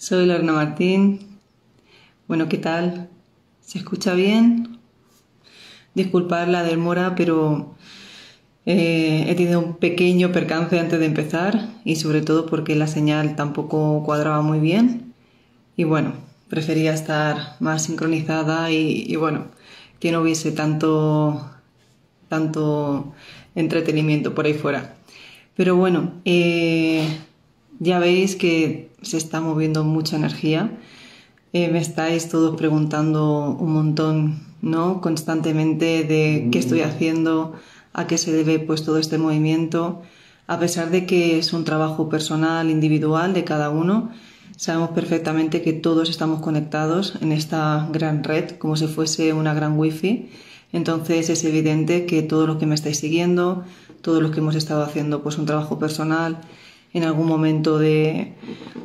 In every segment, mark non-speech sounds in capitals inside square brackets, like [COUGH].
Soy Lorena Martín. Bueno, ¿qué tal? ¿Se escucha bien? Disculpad la demora, pero eh, he tenido un pequeño percance antes de empezar y sobre todo porque la señal tampoco cuadraba muy bien. Y bueno, prefería estar más sincronizada y, bueno, que no hubiese tanto, tanto entretenimiento por ahí fuera. Pero bueno, eh, ya veis que se está moviendo mucha energía. Eh, me estáis todos preguntando un montón, ¿no? Constantemente de qué estoy haciendo, a qué se debe pues todo este movimiento. A pesar de que es un trabajo personal, individual de cada uno, sabemos perfectamente que todos estamos conectados en esta gran red, como si fuese una gran wifi. Entonces es evidente que todos los que me estáis siguiendo, todos los que hemos estado haciendo pues un trabajo personal, en algún momento de,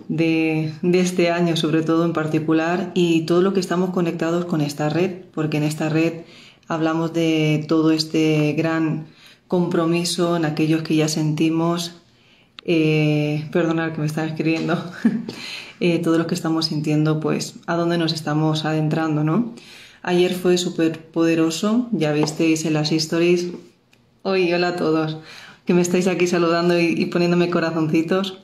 de, este año, sobre todo en particular, y todo lo que estamos conectados con esta red, porque en esta red hablamos de todo este gran compromiso en aquellos que ya sentimos, eh, perdonar que me están escribiendo, [LAUGHS] eh, todo lo que estamos sintiendo, pues a dónde nos estamos adentrando, ¿no? Ayer fue súper poderoso, ya visteis en las stories. Hoy, hola a todos que me estáis aquí saludando y, poniéndome corazoncitos.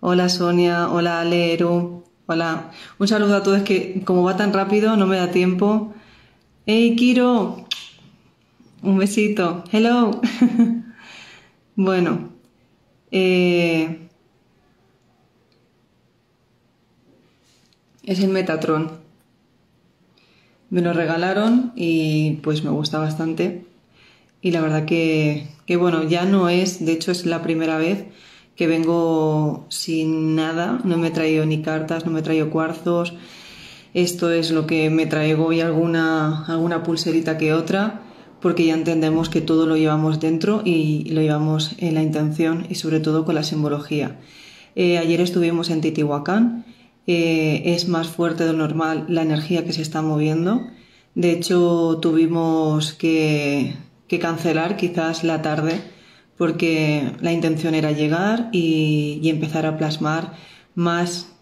Hola Sonia, hola Aleru, hola. Un saludo a todos que como va tan rápido no me da tiempo. ¡Hey Kiro! Un besito. Hello. [LAUGHS] bueno. Eh, es el Metatron. Me lo regalaron y pues me gusta bastante y la verdad que, bueno, ya no es, de hecho es la primera vez que vengo sin nada, no me he traído ni cartas, no me he traído cuarzos, esto es lo que me traigo y alguna, alguna pulserita que otra, porque ya entendemos que todo lo llevamos dentro y lo llevamos en la intención y sobre todo con la simbología. Eh, ayer estuvimos en Titihuacán, eh, es más fuerte de lo normal la energía que se está moviendo. De hecho, tuvimos que que cancelar quizás la tarde porque la intención era llegar y, empezar a plasmar más,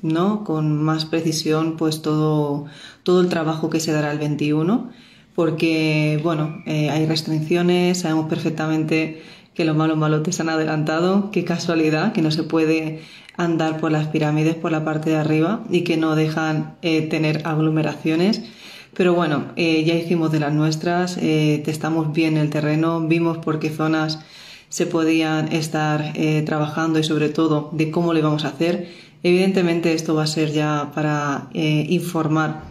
¿no? Con más precisión, pues todo, todo el trabajo que se dará el 21, porque, bueno, eh, hay restricciones, sabemos perfectamente que los malos malotes han adelantado, qué casualidad que no se puede andar por las pirámides por la parte de arriba y que no dejan eh, tener aglomeraciones pero bueno, eh, ya hicimos de las nuestras, eh, testamos bien el terreno, vimos por qué zonas se podían estar eh, trabajando y sobre todo de cómo lo íbamos a hacer. Evidentemente esto va a ser ya para informar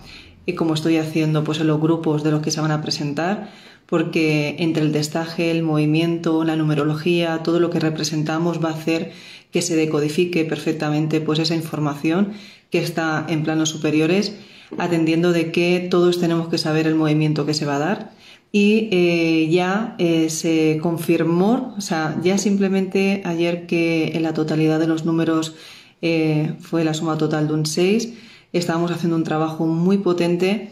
y como estoy haciendo pues en los grupos de los que se van a presentar porque entre el destaje, el movimiento, la numerología, todo lo que representamos va a hacer que se decodifique perfectamente pues esa información que está en planos superiores atendiendo de que todos tenemos que saber el movimiento que se va a dar. Y eh, ya eh, se confirmó, o sea, ya simplemente ayer que en la totalidad de los números eh, fue la suma total de un 6, estábamos haciendo un trabajo muy potente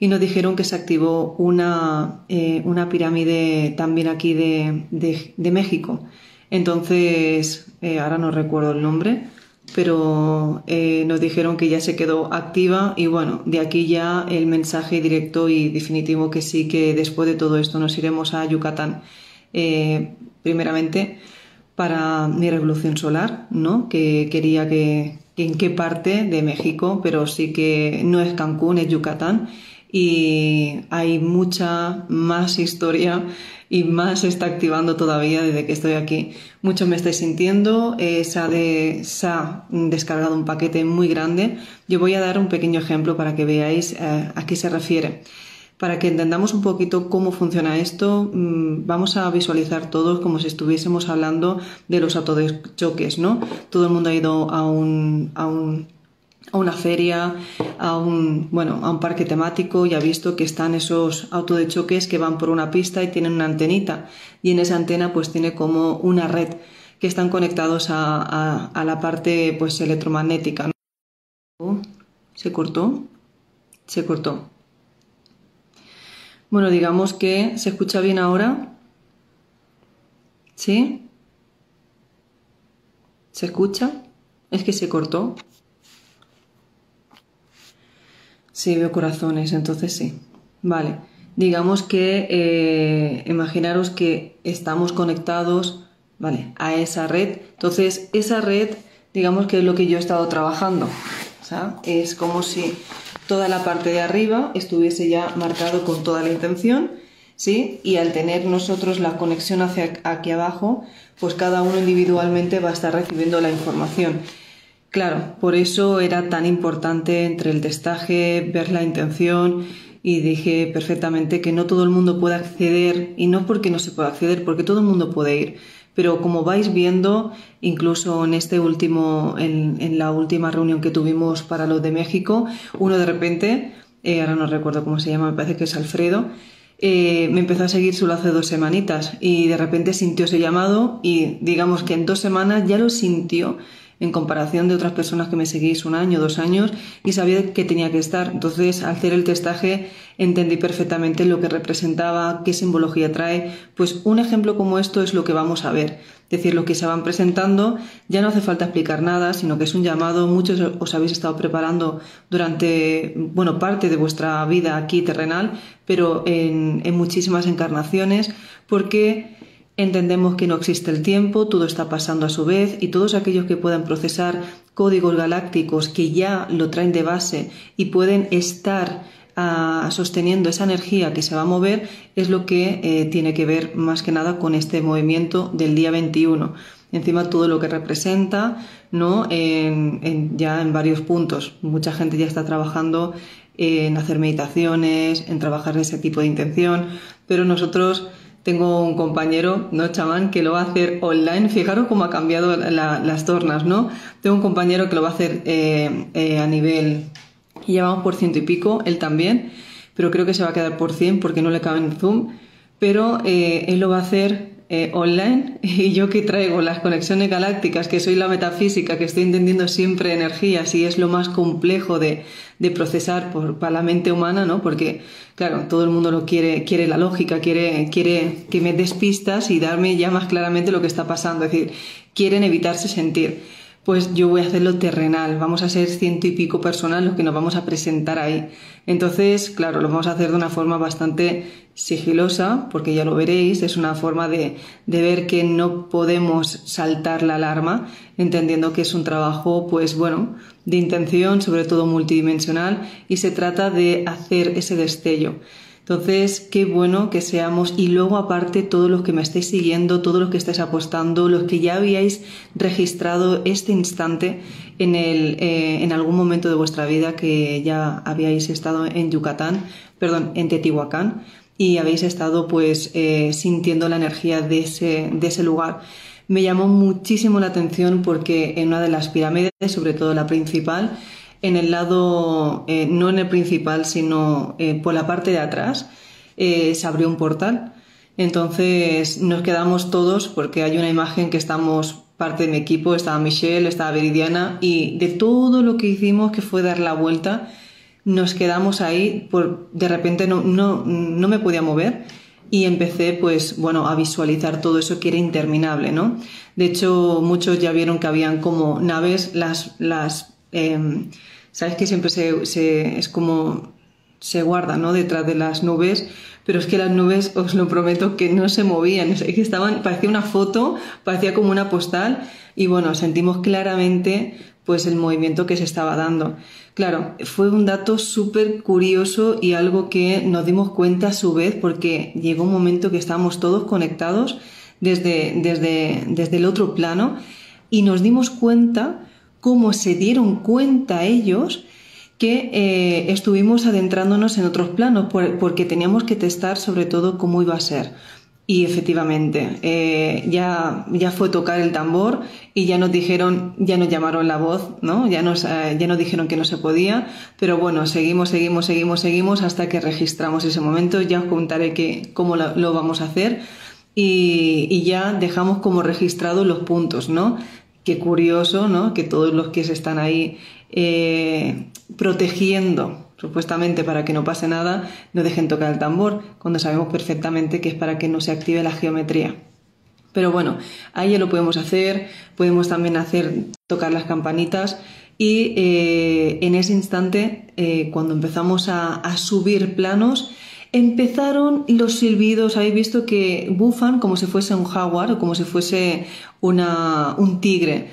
y nos dijeron que se activó una, una pirámide también aquí de, de México. Entonces, ahora no recuerdo el nombre, pero eh, nos dijeron que ya se quedó activa y bueno, de aquí ya el mensaje directo y definitivo que sí que después de todo esto nos iremos a Yucatán eh, primeramente para mi revolución solar, ¿no? Que quería que, que, en qué parte de México, pero sí que no es Cancún, es Yucatán y hay mucha más historia y más se está activando todavía desde que estoy aquí. Muchos me estáis sintiendo, eh, se, ha se, ha descargado un paquete muy grande. Yo voy a dar un pequeño ejemplo para que veáis eh, a qué se refiere. para que entendamos un poquito cómo funciona esto, mm, vamos a visualizar todos como si estuviésemos hablando de los choques, ¿no? Todo el mundo ha ido a un, a un a una feria, a un, bueno, a un parque temático y ha visto que están esos auto de choques que van por una pista y tienen una antenita. Y en esa antena pues tiene como una red que están conectados a, a, la parte pues electromagnética. ¿Se cortó? Se cortó. Bueno, digamos que se escucha bien ahora. ¿Sí? ¿Se escucha? Es que se cortó. Sí, veo corazones, entonces sí. Vale. Digamos que eh, imaginaros que estamos conectados, ¿vale? A esa red. Entonces, esa red, digamos que es lo que yo he estado trabajando. O sea, es como si toda la parte de arriba estuviese ya marcado con toda la intención, ¿sí? Y al tener nosotros la conexión hacia aquí abajo, pues cada uno individualmente va a estar recibiendo la información. Claro, por eso era tan importante entre el testaje, ver la intención y dije perfectamente que no todo el mundo puede acceder y no porque no se pueda acceder, porque todo el mundo puede ir pero como vais viendo, incluso en este último, en, la última reunión que tuvimos para los de México, uno de repente, eh, ahora no recuerdo cómo se llama, me parece que es Alfredo, eh, me empezó a seguir solo hace dos semanitas y de repente sintió ese llamado y digamos que en dos semanas ya lo sintió en comparación de otras personas que me seguís un año, dos años, y sabía que tenía que estar. Entonces, al hacer el testaje, entendí perfectamente lo que representaba, qué simbología trae. Pues un ejemplo como esto es lo que vamos a ver. Es decir, lo que se van presentando, ya no hace falta explicar nada, sino que es un llamado. Muchos os habéis estado preparando durante, bueno, parte de vuestra vida aquí terrenal, pero en, en muchísimas encarnaciones, porque Entendemos que no existe el tiempo, todo está pasando a su vez y todos aquellos que puedan procesar códigos galácticos que ya lo traen de base y pueden estar ah, sosteniendo esa energía que se va a mover es lo que eh, tiene que ver más que nada con este movimiento del día 21. Encima todo lo que representa, ¿no? ya en varios puntos. Mucha gente ya está trabajando en hacer meditaciones, en trabajar ese tipo de intención, pero nosotros tengo un compañero, ¿no, chamán? Que lo va a hacer online. Fijaros cómo ha cambiado las tornas, ¿no? Tengo un compañero que lo va a hacer eh, eh, a nivel... Y llevamos por ciento y pico, él también, pero creo que se va a quedar por cien porque no le cabe en Zoom. Pero eh, él lo va a hacer eh, online [LAUGHS] y yo que traigo las conexiones galácticas, que soy la metafísica, que estoy entendiendo siempre energías y es lo más complejo de, de procesar por, para la mente humana, ¿no? Porque, claro, todo el mundo lo quiere, quiere la lógica, quiere, quiere que me des pistas y darme ya más claramente lo que está pasando, es decir, quieren evitarse sentir pues yo voy a hacerlo terrenal, vamos a ser ciento y pico personas los que nos vamos a presentar ahí. Entonces, claro, lo vamos a hacer de una forma bastante sigilosa, porque ya lo veréis, es una forma de, de ver que no podemos saltar la alarma, entendiendo que es un trabajo, pues bueno, de intención, sobre todo multidimensional, y se trata de hacer ese destello. Entonces, qué bueno que seamos y luego aparte todos los que me estáis siguiendo, todos los que estáis apostando, los que ya habíais registrado este instante en, el, eh, en algún momento de vuestra vida que ya habíais estado en Yucatán, perdón, en Teotihuacán y habéis estado pues eh, sintiendo la energía de ese, de ese lugar. Me llamó muchísimo la atención porque en una de las pirámides, sobre todo la principal, en el lado, eh, no en el principal, sino eh, por la parte de atrás, eh, se abrió un portal. Entonces nos quedamos todos porque hay una imagen que estamos parte de mi equipo, estaba Michelle, estaba Veridiana y de todo lo que hicimos que fue dar la vuelta, nos quedamos ahí, por, de repente no, no, no me podía mover y empecé pues bueno a visualizar todo eso que era interminable, ¿no? De hecho muchos ya vieron que habían como naves, las, las Em, sabes que siempre se, es como se guarda ¿no? detrás de las nubes, pero es que las nubes, [LAUGHS] os lo prometo, que no se movían, es que estaban, parecía una foto, parecía como una postal, y bueno, sentimos claramente pues el movimiento que se estaba dando. Claro, fue un dato súper curioso y algo que nos dimos cuenta a su vez porque llegó un momento que estábamos todos conectados desde, desde, desde el otro plano y nos dimos cuenta cómo se dieron cuenta ellos que eh, estuvimos adentrándonos en otros planos porque teníamos que testar sobre todo cómo iba a ser. Y efectivamente, eh, ya, ya fue tocar el tambor y ya nos dijeron, ya nos llamaron la voz, ¿no? Ya nos, eh, ya nos dijeron que no se podía, pero bueno, seguimos, seguimos, seguimos, seguimos hasta que registramos ese momento. Ya os contaré que, cómo lo, vamos a hacer y, y, ya dejamos como registrados los puntos, ¿no? Qué curioso, ¿no? Que todos los que se están ahí eh, protegiendo supuestamente para que no pase nada, no dejen tocar el tambor, cuando sabemos perfectamente que es para que no se active la geometría. Pero bueno, ahí ya lo podemos hacer, podemos también hacer tocar las campanitas y eh, en ese instante, eh, cuando empezamos a, subir planos, empezaron los silbidos, habéis visto que bufan como si fuese un jaguar o como si fuese una, un tigre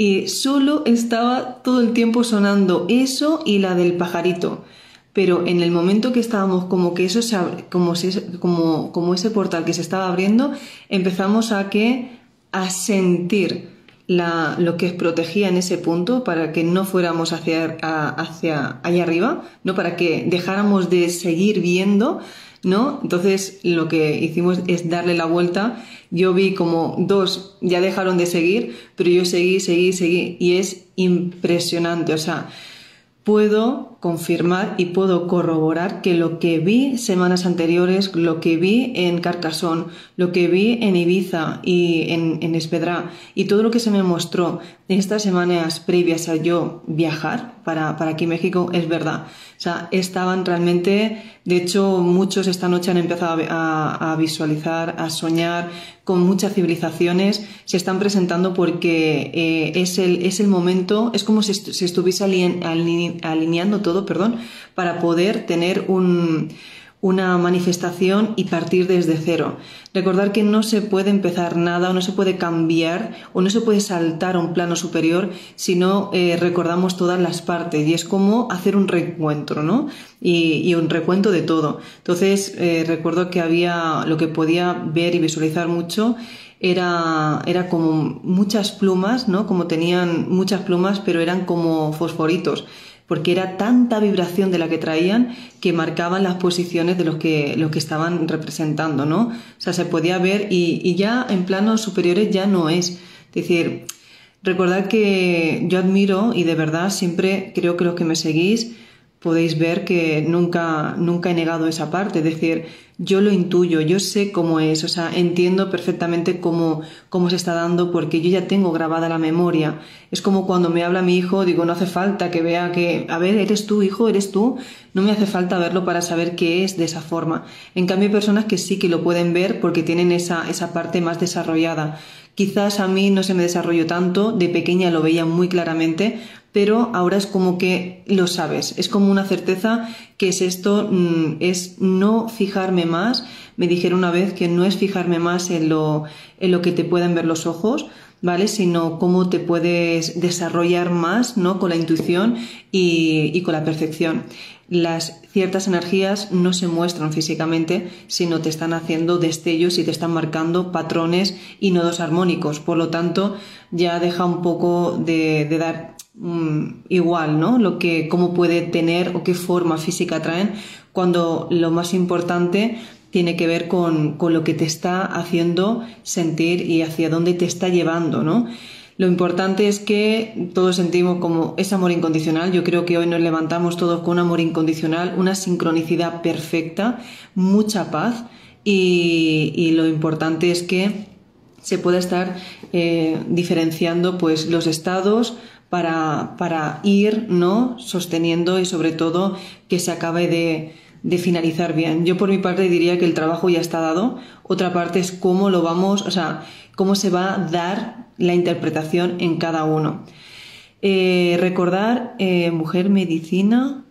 y solo estaba todo el tiempo sonando eso y la del pajarito. Pero en el momento que estábamos como que eso se como, como, como ese portal que se estaba abriendo, empezamos a que a sentir lo que protegía en ese punto para que no fuéramos hacia, hacia allá arriba, no para que dejáramos de seguir viendo ¿no? Entonces lo que hicimos es darle la vuelta. Yo vi como dos ya dejaron de seguir, pero yo seguí, seguí, seguí y es impresionante. O sea, puedo confirmar y puedo corroborar que lo que vi semanas anteriores, lo que vi en Carcasón, lo que vi en Ibiza y en, en Espedrá y todo lo que se me mostró en estas semanas previas a yo viajar para, para aquí México es verdad. O sea, estaban realmente, de hecho, muchos esta noche han empezado a, a visualizar, a soñar con muchas civilizaciones, se están presentando porque eh, es, el, es el momento, es como si se estuviese alineando todo, perdón, para poder tener un una manifestación y partir desde cero. Recordar que no se puede empezar nada o no se puede cambiar o no se puede saltar a un plano superior si no eh, recordamos todas las partes y es como hacer un recuento, ¿no? Y, un recuento de todo. Entonces eh, recuerdo que había lo que podía ver y visualizar mucho era, era como muchas plumas, ¿no? Como tenían muchas plumas, pero eran como fosforitos porque era tanta vibración de la que traían que marcaban las posiciones de los que, los que estaban representando, ¿no? O sea, se podía ver y, y ya en planos superiores ya no es. Es decir, recordad que yo admiro y de verdad siempre creo que los que me seguís podéis ver que nunca, nunca he negado esa parte, es decir, yo lo intuyo, yo sé cómo es, o sea, entiendo perfectamente cómo, cómo se está dando porque yo ya tengo grabada la memoria. Es como cuando me habla mi hijo, digo, no hace falta que vea que, a ver, eres tú, hijo, eres tú, no me hace falta verlo para saber qué es de esa forma. En cambio, hay personas que sí que lo pueden ver porque tienen esa, esa parte más desarrollada. Quizás a mí no se me desarrolló tanto, de pequeña lo veía muy claramente, pero ahora es como que lo sabes, es como una certeza que es esto, mm, es no fijarme más. Me dijeron una vez que no es fijarme más en lo, en lo que te pueden ver los ojos, ¿vale? Sino cómo te puedes desarrollar más, ¿no? Con la intuición y, y con la percepción. Las ciertas energías no se muestran físicamente, sino te están haciendo destellos y te están marcando patrones y nodos armónicos. Por lo tanto, ya deja un poco de, de dar Mm, igual, ¿no? Lo que, cómo puede tener o qué forma física traen, cuando lo más importante tiene que ver con, con, lo que te está haciendo sentir y hacia dónde te está llevando, ¿no? Lo importante es que todos sentimos como ese amor incondicional. Yo creo que hoy nos levantamos todos con un amor incondicional, una sincronicidad perfecta, mucha paz y, y lo importante es que se pueda estar eh, diferenciando pues los estados para, para ir ¿no? sosteniendo y sobre todo que se acabe de, de finalizar bien. Yo por mi parte diría que el trabajo ya está dado. Otra parte es cómo lo vamos, o sea, cómo se va a dar la interpretación en cada uno. Eh, recordar, eh, mujer medicina,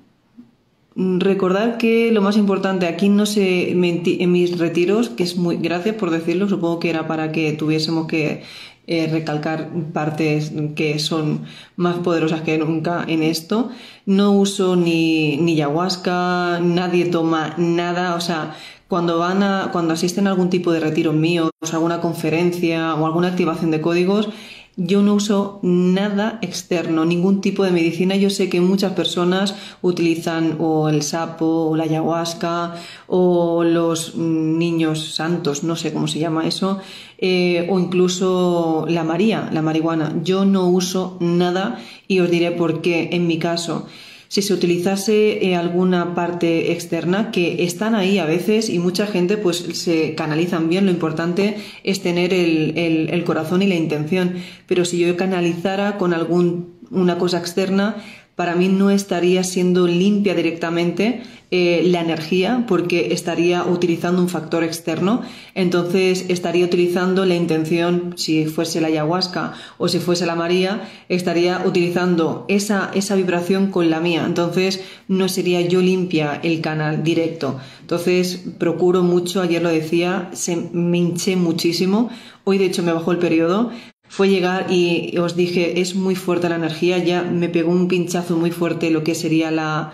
recordar que lo más importante aquí no sé en mis retiros, que es muy, gracias por decirlo, supongo que era para que tuviésemos que eh, recalcar partes que son más poderosas que nunca en esto. No uso ni, ni ayahuasca, nadie toma nada, o sea, cuando van a, cuando asisten a algún tipo de retiro mío, alguna conferencia o alguna activación de códigos, yo no uso nada externo, ningún tipo de medicina. Yo sé que muchas personas utilizan o el sapo o la ayahuasca o los niños santos, no sé cómo se llama eso, eh, o incluso la María, la marihuana. Yo no uso nada y os diré por qué en mi caso si se utilizase eh, alguna parte externa que están ahí a veces y mucha gente pues se canalizan bien. Lo importante es tener el, corazón y la intención. Pero si yo canalizara con alguna cosa externa, para mí no estaría siendo limpia directamente eh, la energía porque estaría utilizando un factor externo, entonces estaría utilizando la intención, si fuese la ayahuasca o si fuese la María, estaría utilizando esa, esa vibración con la mía, entonces no sería yo limpia el canal directo. Entonces procuro mucho, ayer lo decía, se, me hinché muchísimo, hoy de hecho me bajó el periodo, fue llegar y os dije, es muy fuerte la energía, ya me pegó un pinchazo muy fuerte lo que sería la,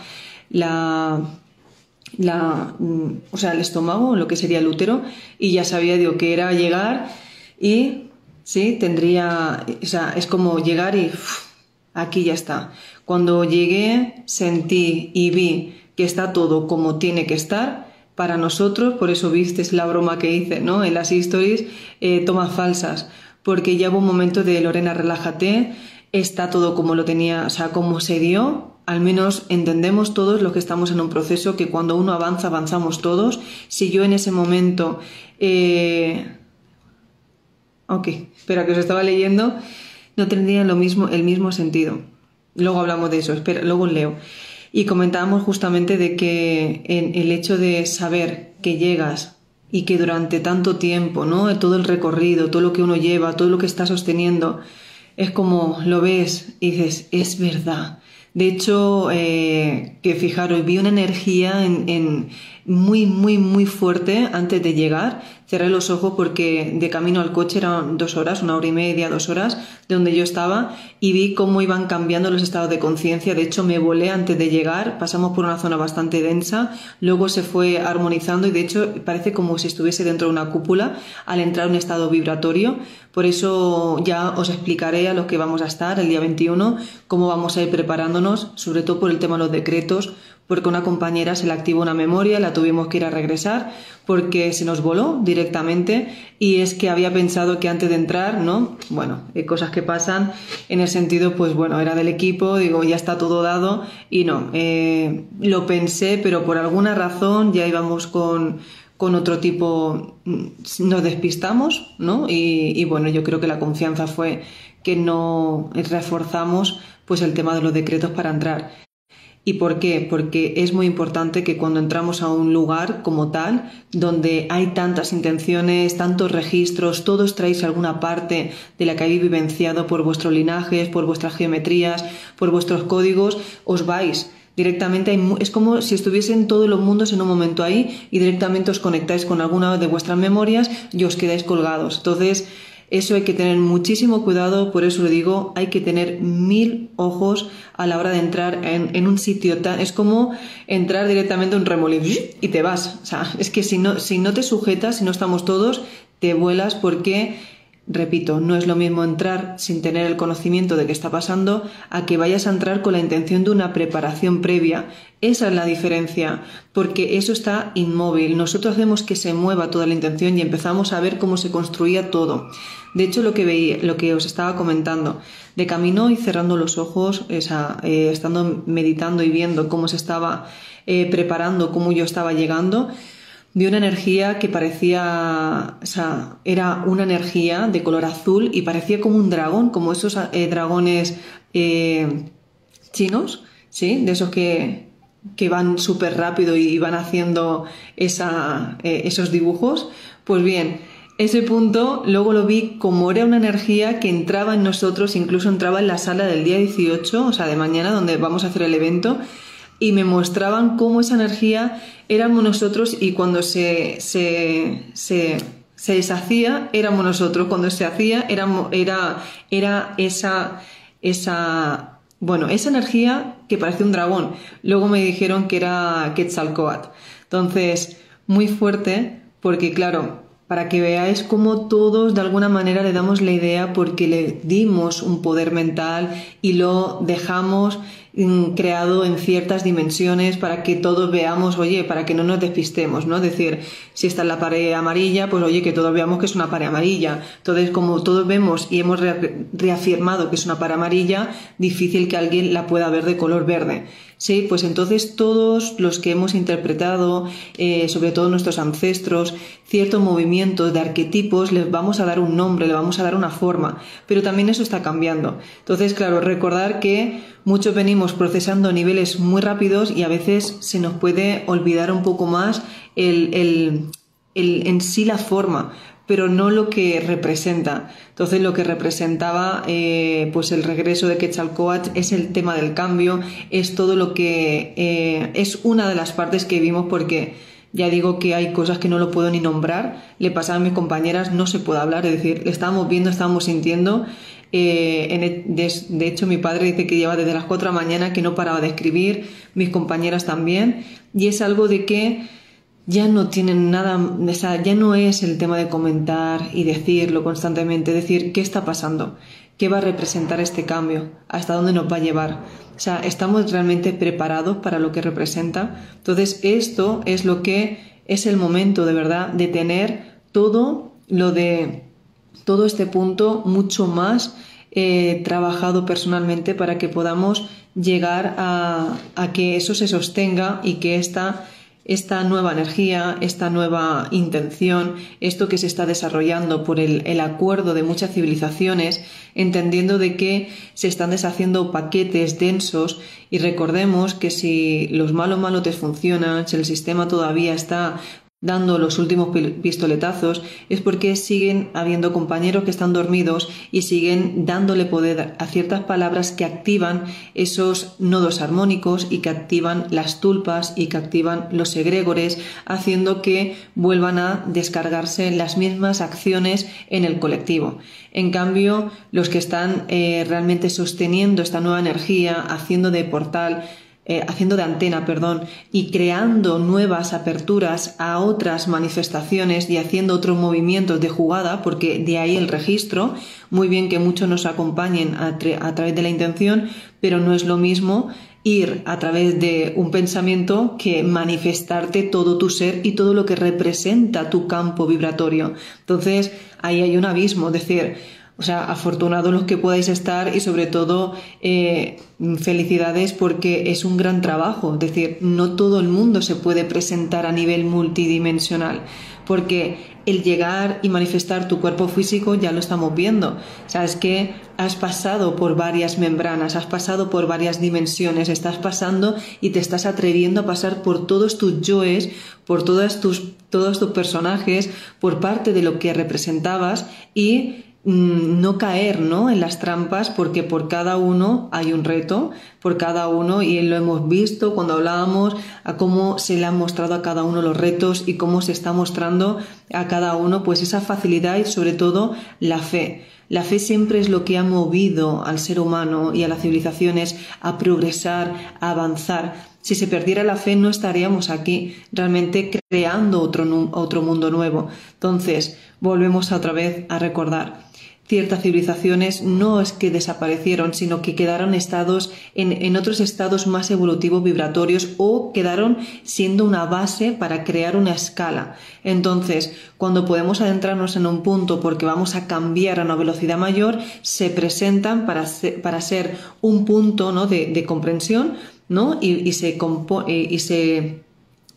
la la, mm, o sea, el estómago, lo que sería el útero, y ya sabía digo, que era llegar y sí, tendría, o sea, es como llegar y aquí ya está. Cuando llegué, sentí y vi que está todo como tiene que estar. Para nosotros, por eso viste la broma que hice, ¿no? En las stories, eh, tomas falsas, porque ya hubo un momento de Lorena, relájate, está todo como lo tenía, o sea, como se dio, al menos entendemos todos los que estamos en un proceso que cuando uno avanza, avanzamos todos. Si yo en ese momento... Eh... Ok, espera que os estaba leyendo, no tendría lo mismo, el mismo sentido. Luego hablamos de eso, espera, luego leo. Y comentábamos justamente de que en el hecho de saber que llegas y que durante tanto tiempo, ¿no? Todo el recorrido, todo lo que uno lleva, todo lo que está sosteniendo, es como lo ves y dices, es verdad. De hecho, eh, que fijaros, vi una energía en, muy, muy, muy fuerte antes de llegar. Cerré los ojos porque de camino al coche eran dos horas, una hora y media, dos horas, de donde yo estaba, y vi cómo iban cambiando los estados de conciencia. De hecho, me volé antes de llegar, pasamos por una zona bastante densa, luego se fue armonizando y de hecho parece como si estuviese dentro de una cúpula al entrar en un estado vibratorio. Por eso ya os explicaré a los que vamos a estar el día 21 cómo vamos a ir preparándonos, sobre todo por el tema de los decretos, porque una compañera se le activó una memoria, la tuvimos que ir a regresar porque se nos voló directamente y es que había pensado que antes de entrar, ¿no? Bueno, hay cosas que pasan en el sentido, pues bueno, era del equipo, digo, ya está todo dado y no, eh, lo pensé, pero por alguna razón ya íbamos con, con otro tipo, mm, nos despistamos, ¿no? Y, y bueno, yo creo que la confianza fue que no reforzamos pues el tema de los decretos para entrar. ¿Y por qué? Porque es muy importante que cuando entramos a un lugar como tal, donde hay tantas intenciones, tantos registros, todos traéis alguna parte de la que habéis vivenciado por vuestros linajes, por vuestras geometrías, por vuestros códigos, os vais directamente es como si estuviesen todos los mundos en un momento ahí y directamente os conectáis con alguna de vuestras memorias y os quedáis colgados. Entonces, eso hay que tener muchísimo cuidado, por eso le digo, hay que tener mil ojos a la hora de entrar en, un sitio tan... Es como entrar directamente a un remolino y te vas. O sea, es que si no, si no te sujetas, si no estamos todos, te vuelas porque Repito, no es lo mismo entrar sin tener el conocimiento de qué está pasando a que vayas a entrar con la intención de una preparación previa. Esa es la diferencia, porque eso está inmóvil.Nosotros hacemos que se mueva toda la intención y empezamos a ver cómo se construía todo. De hecho, lo que veía, lo que os estaba comentando, de camino y cerrando los ojos, esa, eh, estando meditando y viendo cómo se estaba eh, preparando, cómo yo estaba llegando, de una energía que parecía, o sea, era una energía de color azul y parecía como un dragón, como esos eh, dragones chinos, ¿sí? De esos que, que van súper rápido y van haciendo esa, esos dibujos. Pues bien, ese punto luego lo vi como era una energía que entraba en nosotros, incluso entraba en la sala del día 18, o sea, de mañana, donde vamos a hacer el evento, y me mostraban cómo esa energía éramos nosotros y cuando se, se, se, deshacía éramos nosotros, cuando se hacía era, era esa, esa, bueno, esa energía que parece un dragón. Luego me dijeron que era Quetzalcoatl. Entonces, muy fuerte porque, claro, para que veáis cómo todos de alguna manera le damos la idea porque le dimos un poder mental y lo dejamos creado en ciertas dimensiones para que todos veamos, oye, para que no nos despistemos, ¿no? Es decir, si está en la pared amarilla, pues oye, que todos veamos que es una pared amarilla. Entonces, como todos vemos y hemos reafirmado que es una pared amarilla, difícil que alguien la pueda ver de color verde. Sí, pues entonces todos los que hemos interpretado, eh, sobre todo nuestros ancestros, ciertos movimientos de arquetipos, les vamos a dar un nombre, le vamos a dar una forma, pero también eso está cambiando. Entonces, claro, recordar que muchos venimos procesando niveles muy rápidos y a veces se nos puede olvidar un poco más el, el, el en sí la forma, pero no lo que representa. Entonces lo que representaba eh, pues el regreso de Quetzalcoatl es el tema del cambio, es todo lo que eh, es una de las partes que vimos porque ya digo que hay cosas que no lo puedo ni nombrar, le pasaba a mis compañeras, no se puede hablar, es decir, le estábamos viendo, estábamos sintiendo. Eh, de, hecho, mi padre dice que lleva desde las 4 de la mañana que no paraba de escribir, mis compañeras también, y es algo de que ya no tienen nada, o sea, ya no es el tema de comentar y decirlo constantemente, decir qué está pasando, qué va a representar este cambio, hasta dónde nos va a llevar. O sea, estamos realmente preparados para lo que representa. Entonces, esto es lo que es el momento de verdad de tener todo lo de todo este punto mucho más eh, trabajado personalmente para que podamos llegar a, a que eso se sostenga y que esta esta nueva energía, esta nueva intención, esto que se está desarrollando por el, acuerdo de muchas civilizaciones, entendiendo de que se están deshaciendo paquetes densos y recordemos que si los malos malotes funcionan, si el sistema todavía está dando los últimos pistoletazos es porque siguen habiendo compañeros que están dormidos y siguen dándole poder a ciertas palabras que activan esos nodos armónicos y que activan las tulpas y que activan los egregores, haciendo que vuelvan a descargarse las mismas acciones en el colectivo. En cambio, los que están eh, realmente sosteniendo esta nueva energía, haciendo de portal, eh, haciendo de antena, perdón, y creando nuevas aperturas a otras manifestaciones y haciendo otros movimientos de jugada, porque de ahí el registro, muy bien que muchos nos acompañen a, a través de la intención, pero no es lo mismo ir a través de un pensamiento que manifestarte todo tu ser y todo lo que representa tu campo vibratorio. Entonces, ahí hay un abismo, es decir, o sea, afortunados los que podáis estar y sobre todo eh, felicidades porque es un gran trabajo. Es decir, no todo el mundo se puede presentar a nivel multidimensional porque el llegar y manifestar tu cuerpo físico ya lo estamos viendo. O sea, es que has pasado por varias membranas, has pasado por varias dimensiones, estás pasando y te estás atreviendo a pasar por todos tus yoes, por todos tus, todos tus personajes, por parte de lo que representabas y no caer ¿no? en las trampas porque por cada uno hay un reto, por cada uno, y lo hemos visto cuando hablábamos a cómo se le han mostrado a cada uno los retos y cómo se está mostrando a cada uno pues esa facilidad y sobre todo la fe. La fe siempre es lo que ha movido al ser humano y a las civilizaciones a progresar, a avanzar. Si se perdiera la fe no estaríamos aquí realmente creando otro, otro mundo nuevo. Entonces, volvemos otra vez a recordar ciertas civilizaciones no es que desaparecieron, sino que quedaron estados en, otros estados más evolutivos vibratorios o quedaron siendo una base para crear una escala. Entonces, cuando podemos adentrarnos en un punto porque vamos a cambiar a una velocidad mayor, se presentan para ser, para ser un punto ¿no? de, comprensión ¿no? y, se, y se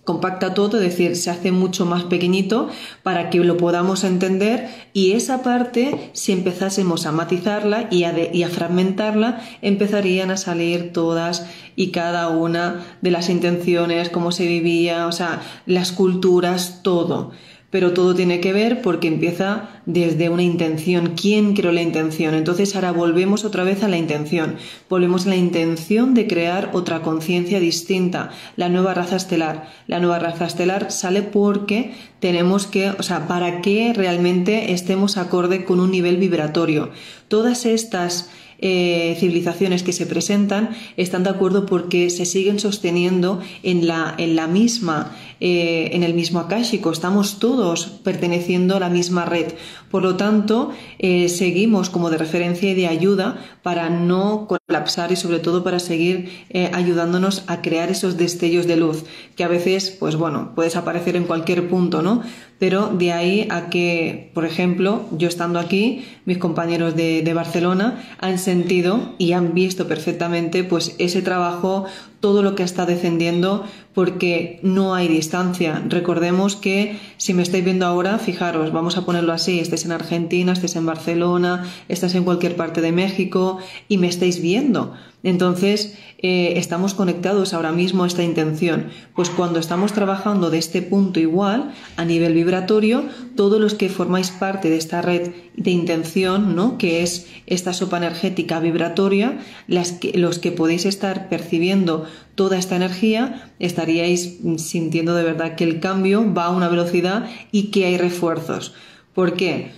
compacta todo, es decir, se hace mucho más pequeñito para que lo podamos entender y esa parte, si empezásemos a matizarla y a, y a fragmentarla, empezarían a salir todas y cada una de las intenciones, cómo se vivía, o sea, las culturas, todo pero todo tiene que ver porque empieza desde una intención. ¿Quién creó la intención? Entonces ahora volvemos otra vez a la intención. Volvemos a la intención de crear otra conciencia distinta, la nueva raza estelar. La nueva raza estelar sale porque tenemos que, o sea, para que realmente estemos acorde con un nivel vibratorio. Todas estas eh, civilizaciones que se presentan están de acuerdo porque se siguen sosteniendo en la, en la misma, eh, en el mismo akáshico. Estamos todos perteneciendo a la misma red. Por lo tanto, eh, seguimos como de referencia y de ayuda para no colapsar y sobre todo para seguir ayudándonos a crear esos destellos de luz que a veces, pues bueno, puedes aparecer en cualquier punto, ¿no? Pero de ahí a que, por ejemplo, yo estando aquí, mis compañeros de, de Barcelona han sentido y han visto perfectamente pues ese trabajo, todo lo que está descendiendo, porque no hay distancia. Recordemos que si me estáis viendo ahora, fijaros, vamos a ponerlo así, estáis en Argentina, estáis en Barcelona, estás en cualquier parte de México y me estáis viendo. Entonces, eh, estamos conectados ahora mismo a esta intención. Pues cuando estamos trabajando de este punto igual, a nivel vibratorio, todos los que formáis parte de esta red de intención, ¿no? que es esta sopa energética vibratoria, los que podéis estar percibiendo toda esta energía, estaríais sintiendo de verdad que el cambio va a una velocidad y que hay refuerzos. ¿Por qué?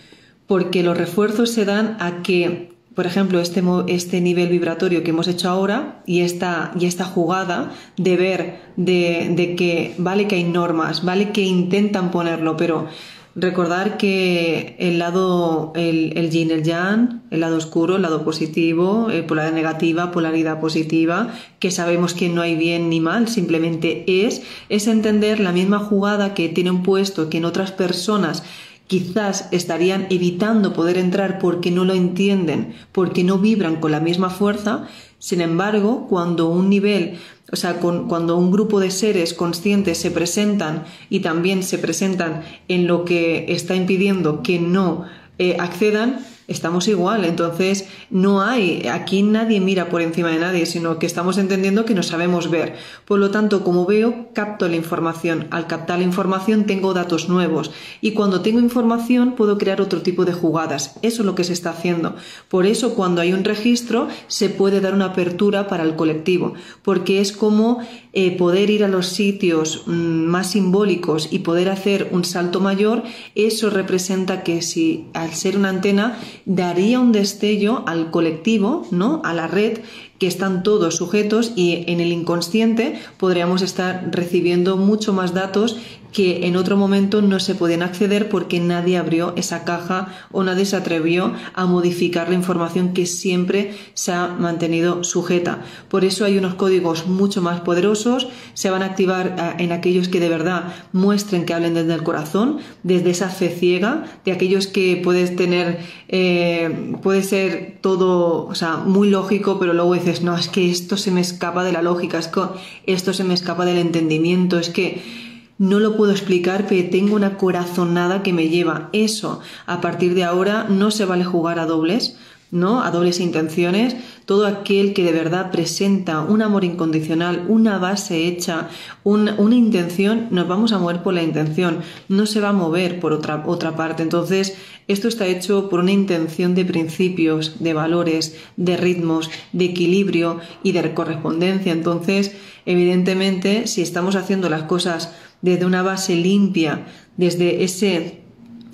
Porque los refuerzos se dan a que por ejemplo, este, este nivel vibratorio que hemos hecho ahora y esta, y esta jugada de ver de, que vale que hay normas, vale que intentan ponerlo, pero recordar que el lado, el, el yin, el yang, el lado oscuro, el lado positivo, eh, polaridad negativa, polaridad positiva, que sabemos que no hay bien ni mal, simplemente es, es entender la misma jugada que tienen puesto que en otras personas quizás estarían evitando poder entrar porque no lo entienden, porque no vibran con la misma fuerza. Sin embargo, cuando un nivel, o sea, cuando un grupo de seres conscientes se presentan y también se presentan en lo que está impidiendo que no eh, accedan, estamos igual. Entonces, no hay, aquí nadie mira por encima de nadie, sino que estamos entendiendo que no sabemos ver. Por lo tanto, como veo, capto la información. Al captar la información tengo datos nuevos. Y cuando tengo información puedo crear otro tipo de jugadas. Eso es lo que se está haciendo. Por eso, cuando hay un registro, se puede dar una apertura para el colectivo. Porque es como eh, poder ir a los sitios mm, más simbólicos y poder hacer un salto mayor. Eso representa que si al ser una antena daría un destello al colectivo, ¿no? A la red que están todos sujetos y en el inconsciente podríamos estar recibiendo mucho más datos que en otro momento no se podían acceder porque nadie abrió esa caja o nadie se atrevió a modificar la información que siempre se ha mantenido sujeta. Por eso hay unos códigos mucho más poderosos, se van a activar eh, en aquellos que de verdad muestren que hablen desde el corazón, desde esa fe ciega, de aquellos que puedes tener, eh, puede ser todo, o sea, muy lógico, pero luego dices, no, es que esto se me escapa de la lógica, es que esto se me escapa del entendimiento, es que no lo puedo explicar, pero tengo una corazonada que me lleva. Eso, a partir de ahora, no se vale jugar a dobles, ¿no? A dobles intenciones. Todo aquel que de verdad presenta un amor incondicional, una base hecha, una intención, nos vamos a mover por la intención. No se va a mover por otra, otra parte. Entonces, esto está hecho por una intención de principios, de valores, de ritmos, de equilibrio y de correspondencia. Entonces, evidentemente, si estamos haciendo las cosas desde una base limpia, desde ese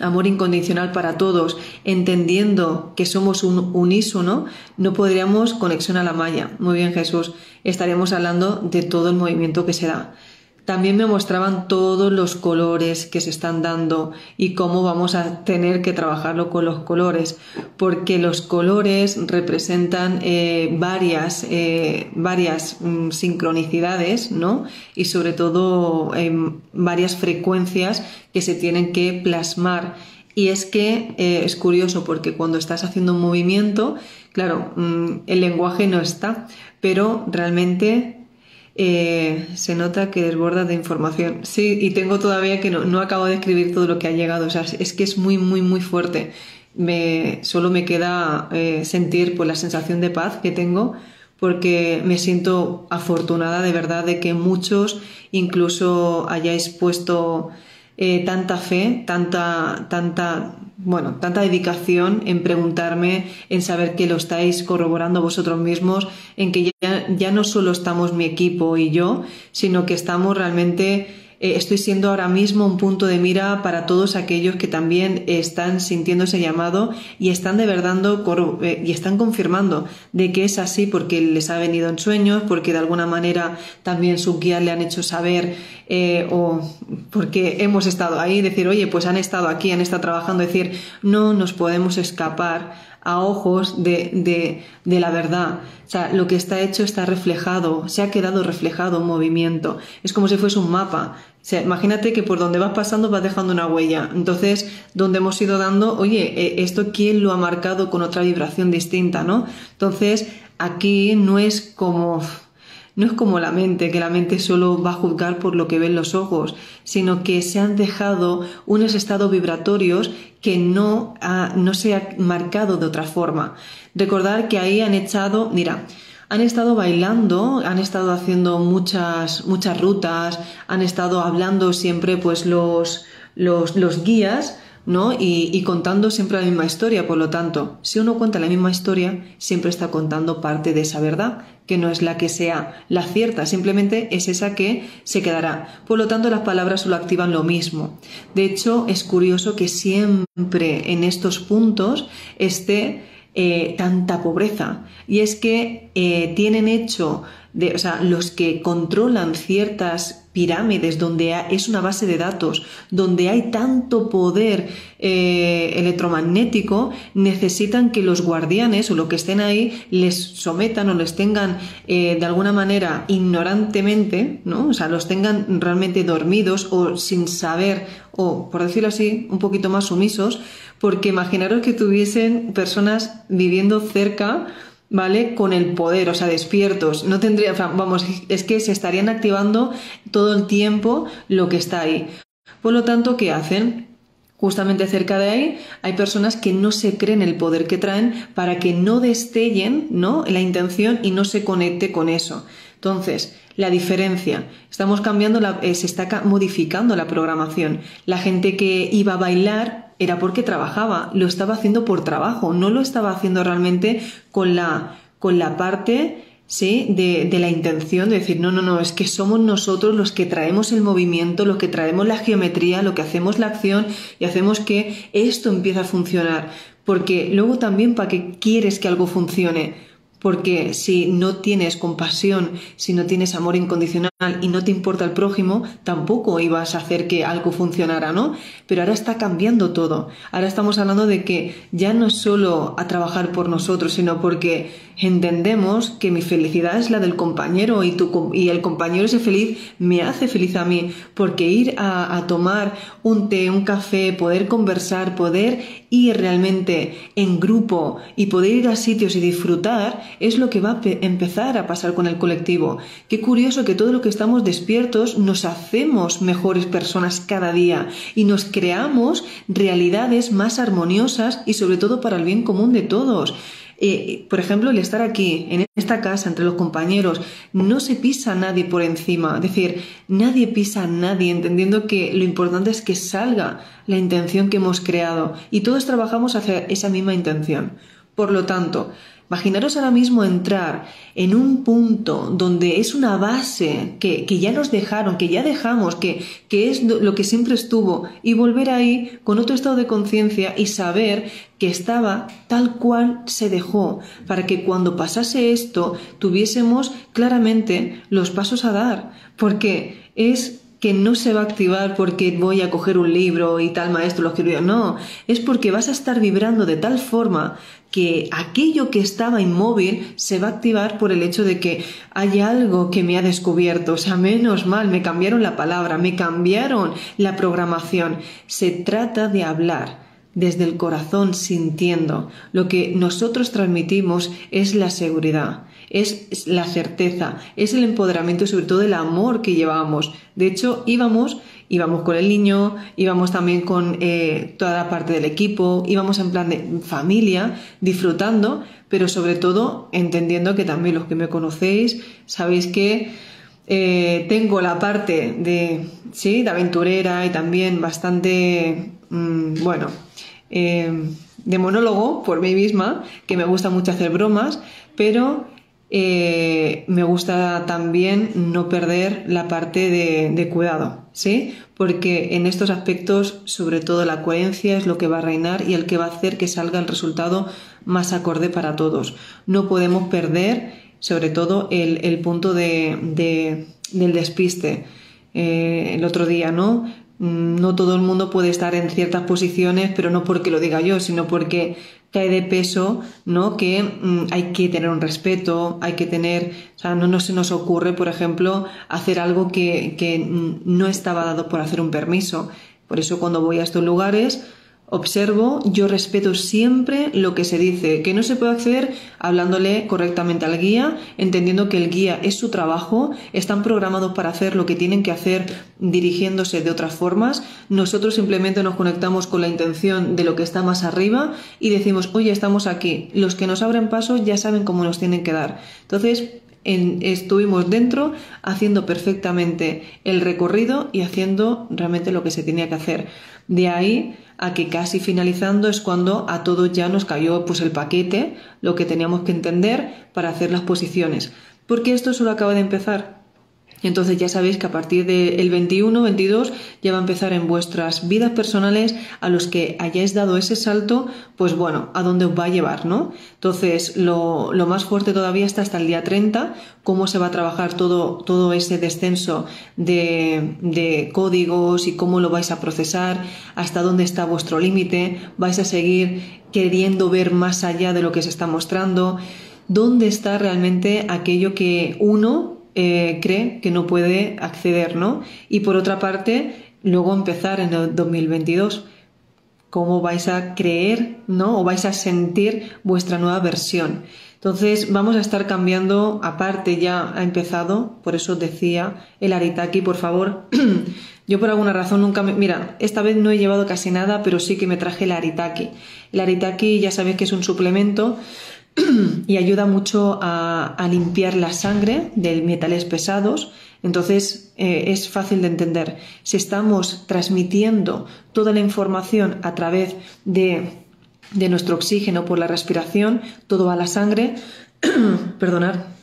amor incondicional para todos, entendiendo que somos un unísono, no podríamos conexión a la malla. Muy bien, Jesús, estaríamos hablando de todo el movimiento que se da. También me mostraban todos los colores que se están dando y cómo vamos a tener que trabajarlo con los colores, porque los colores representan eh, varias, eh, varias mm, sincronicidades, ¿no? Y sobre todo em, varias frecuencias que se tienen que plasmar. Y es que eh, es curioso porque cuando estás haciendo un movimiento, claro, mm, el lenguaje no está, pero realmente eh, se nota que desborda de información. Sí, y tengo todavía que no, acabo de escribir todo lo que ha llegado. O sea, es que es muy, muy, muy fuerte. Me, solo me queda eh, sentir pues, la sensación de paz que tengo porque me siento afortunada de verdad de que muchos incluso hayáis puesto eh, tanta fe, tanta, tanta, bueno, tanta dedicación en preguntarme, en saber que lo estáis corroborando vosotros mismos, en que ya, ya no solo estamos mi equipo y yo, sino que estamos realmente eh, estoy siendo ahora mismo un punto de mira para todos aquellos que también están sintiendo ese llamado y están de verdad eh, y están confirmando de que es así porque les ha venido en sueños, porque de alguna manera también sus guías le han hecho saber eh, o porque hemos estado ahí, decir, oye, pues han estado aquí, han estado trabajando, decir, no nos podemos escapar a ojos de, de, la verdad. O sea, lo que está hecho está reflejado, se ha quedado reflejado en movimiento. Es como si fuese un mapa. O sea, imagínate que por donde vas pasando vas dejando una huella. Entonces, donde hemos ido dando, oye, eh, esto quién lo ha marcado con otra vibración distinta, ¿no? Entonces, aquí no es como no es como la mente, que la mente solo va a juzgar por lo que ven los ojos, sino que se han dejado unos estados vibratorios que no, no se ha marcado de otra forma. Recordar que ahí han echado, mira, han estado bailando, han estado haciendo muchas, muchas rutas, han estado hablando siempre pues los, los, los guías, ¿no? Y, contando siempre la misma historia, por lo tanto, si uno cuenta la misma historia, siempre está contando parte de esa verdad, que no es la que sea la cierta, simplemente es esa que se quedará. Por lo tanto, las palabras solo activan lo mismo. De hecho, es curioso que siempre en estos puntos esté eh, tanta pobreza. Y es que eh, tienen hecho o sea, los que controlan ciertas pirámides donde es una base de datos, donde hay tanto poder eh, electromagnético, necesitan que los guardianes o lo que estén ahí les sometan o les tengan de alguna manera ignorantemente, ¿no? O sea, los tengan realmente dormidos o sin saber, o por decirlo así, un poquito más sumisos, porque imaginaros que tuviesen personas viviendo cerca, ¿vale? Con el poder, o sea, despiertos. No tendría, vamos, es que se estarían activando todo el tiempo lo que está ahí. Por lo tanto, ¿qué hacen? Justamente cerca de ahí hay personas que no se creen el poder que traen para que no destellen ¿no? la intención y no se conecte con eso. Entonces, la diferencia, estamos cambiando, la, eh, se está modificando la programación. La gente que iba a bailar era porque trabajaba, lo estaba haciendo por trabajo, no lo estaba haciendo realmente con la, con la parte ¿sí? De, de, la intención de decir, no, no, no, es que somos nosotros los que traemos el movimiento, los que traemos la geometría, lo que hacemos la acción y hacemos que esto empiece a funcionar. Porque luego también para que quieres que algo funcione, porque si no tienes compasión, si no tienes amor incondicional y no te importa el prójimo, tampoco ibas a hacer que algo funcionara, ¿no? Pero ahora está cambiando todo. Ahora estamos hablando de que ya no solo a trabajar por nosotros, sino porque entendemos que mi felicidad es la del compañero y, tu, y el compañero ese feliz me hace feliz a mí, porque ir a, a tomar un té, un café, poder conversar, poder ir realmente en grupo y poder ir a sitios y disfrutar es lo que va a empezar a pasar con el colectivo. Qué curioso que todo lo que estamos despiertos nos hacemos mejores personas cada día y nos creamos realidades más armoniosas y sobre todo para el bien común de todos. Eh, por ejemplo, el estar aquí, en esta casa, entre los compañeros, no se pisa a nadie por encima. Es decir, nadie pisa a nadie, entendiendo que lo importante es que salga la intención que hemos creado y todos trabajamos hacia esa misma intención. Por lo tanto, Imaginaros ahora mismo entrar en un punto donde es una base que, ya nos dejaron, que ya dejamos, que, que es lo que siempre estuvo, y volver ahí con otro estado de conciencia y saber que estaba tal cual se dejó, para que cuando pasase esto tuviésemos claramente los pasos a dar, porque es que no se va a activar porque voy a coger un libro y tal maestro lo escribió. No, es porque vas a estar vibrando de tal forma que aquello que estaba inmóvil se va a activar por el hecho de que hay algo que me ha descubierto. O sea, menos mal, me cambiaron la palabra, me cambiaron la programación. Se trata de hablar desde el corazón sintiendo. Lo que nosotros transmitimos es la seguridad es la certeza, es el empoderamiento y sobre todo el amor que llevábamos. De hecho, íbamos, íbamos con el niño, íbamos también con eh, toda la parte del equipo, íbamos en plan de familia, disfrutando, pero sobre todo entendiendo que también los que me conocéis sabéis que eh, tengo la parte de, sí, de aventurera y también bastante, mm, bueno, eh, de monólogo por mí misma, que me gusta mucho hacer bromas, pero eh, me gusta también no perder la parte de, cuidado. ¿sí? Porque en estos aspectos, sobre todo la coherencia es lo que va a reinar y el que va a hacer que salga el resultado más acorde para todos. No podemos perder, sobre todo, el, punto de, del despiste. Eh, el otro día, ¿no? Mm, no todo el mundo puede estar en ciertas posiciones, pero no porque lo diga yo, sino porque cae de peso, ¿no? Que mm, hay que tener un respeto, hay que tener, o sea, no, no se nos ocurre, por ejemplo, hacer algo que, que no estaba dado por hacer un permiso. Por eso cuando voy a estos lugares, Observo, yo respeto siempre lo que se dice, que no se puede acceder hablándole correctamente al guía, entendiendo que el guía es su trabajo, están programados para hacer lo que tienen que hacer dirigiéndose de otras formas. Nosotros simplemente nos conectamos con la intención de lo que está más arriba y decimos, oye, estamos aquí. Los que nos abren paso ya saben cómo nos tienen que dar. Entonces, estuvimos dentro haciendo perfectamente el recorrido y haciendo realmente lo que se tenía que hacer. De ahí a que casi finalizando es cuando a todos ya nos cayó pues el paquete, lo que teníamos que entender para hacer las posiciones. Porque esto solo acaba de empezar. Entonces ya sabéis que a partir del 21, 22 ya va a empezar en vuestras vidas personales a los que hayáis dado ese salto, pues bueno, a dónde os va a llevar, ¿no? Entonces lo, más fuerte todavía está hasta el día 30, cómo se va a trabajar todo, todo ese descenso de, de códigos y cómo lo vais a procesar, hasta dónde está vuestro límite, vais a seguir queriendo ver más allá de lo que se está mostrando, dónde está realmente aquello que uno eh, cree que no puede acceder, ¿no? Y por otra parte, luego empezar en el 2022 cómo vais a creer, ¿no? O vais a sentir vuestra nueva versión. Entonces vamos a estar cambiando, aparte ya ha empezado, por eso decía el Aritaki, por favor. [CLEARS THROAT] Yo por alguna razón nunca me... Mira, esta vez no he llevado casi nada, pero sí que me traje el Aritaki. El Aritaki ya sabéis que es un suplemento [CLEARS THROAT] y ayuda mucho a, limpiar la sangre de metales pesados. Entonces eh, es fácil de entender. Si estamos transmitiendo toda la información a través de, de nuestro oxígeno por la respiración, todo va a la sangre, [CLEARS THROAT] perdonar.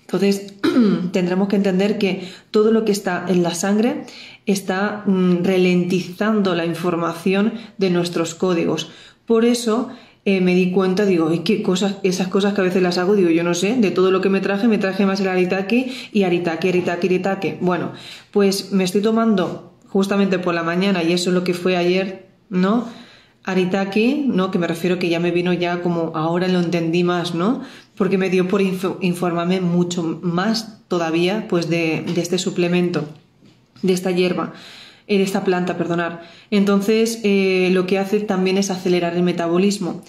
Entonces [CLEARS THROAT] tendremos que entender que todo lo que está en la sangre está mm, ralentizando la información de nuestros códigos. Por eso eh, me di cuenta, digo, ¿y qué cosas, esas cosas que a veces las hago, digo, yo no sé, de todo lo que me traje, me traje más el aritake y aritake, aritake, aritake. Bueno, pues me estoy tomando justamente por la mañana, y eso es lo que fue ayer, ¿no? Aritake, ¿no? Que me refiero que ya me vino ya como ahora lo entendí más, ¿no? Porque me dio por informarme mucho más todavía, pues, de, de este suplemento, de esta hierba en esta planta, perdonar. Entonces, eh, lo que hace también es acelerar el metabolismo.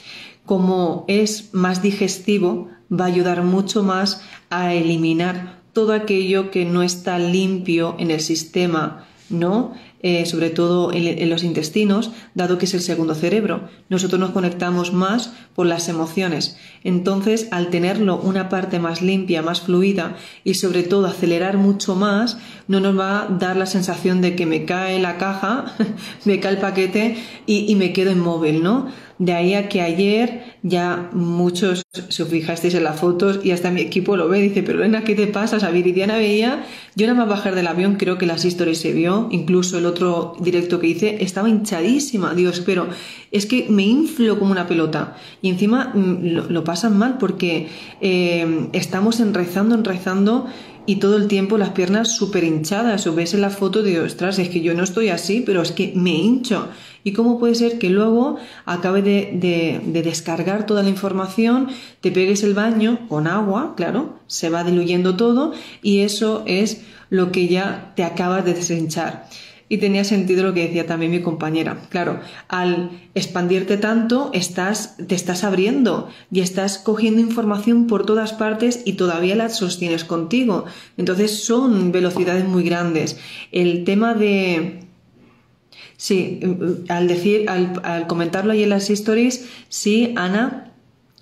Como es más digestivo, va a ayudar mucho más a eliminar todo aquello que no está limpio en el sistema, ¿no? Eh, sobre todo en, los intestinos, dado que es el segundo cerebro. Nosotros nos conectamos más por las emociones. Entonces, al tenerlo una parte más limpia, más fluida y sobre todo acelerar mucho más, no nos va a dar la sensación de que me cae la caja, [LAUGHS] me cae el paquete y me quedo inmóvil, ¿no? De ahí a que ayer ya muchos, os fijasteis en las fotos, y hasta mi equipo lo ve, dice, pero Elena, ¿qué te pasa? O sea, Viridiana veía, yo nada más bajar del avión, creo que las historias se vio, incluso el otro directo que hice, estaba hinchadísima, Dios, pero es que me inflo como una pelota. Y encima mm, lo, pasan mal porque eh, estamos enraizando, enraizando y todo el tiempo las piernas súper hinchadas. O ves en la foto de, ostras, es que yo no estoy así, pero es que me hincho. ¿Y cómo puede ser que luego acabe de, descargar toda la información, te pegues el baño con agua, claro, se va diluyendo todo y eso es lo que ya te acabas de deshinchar? Y tenía sentido lo que decía también mi compañera. Claro, al expandirte tanto, estás, te estás abriendo y estás cogiendo información por todas partes y todavía la sostienes contigo. Entonces son velocidades muy grandes. El tema de, Sí, al decir, al, comentarlo ahí en las stories, sí, Ana,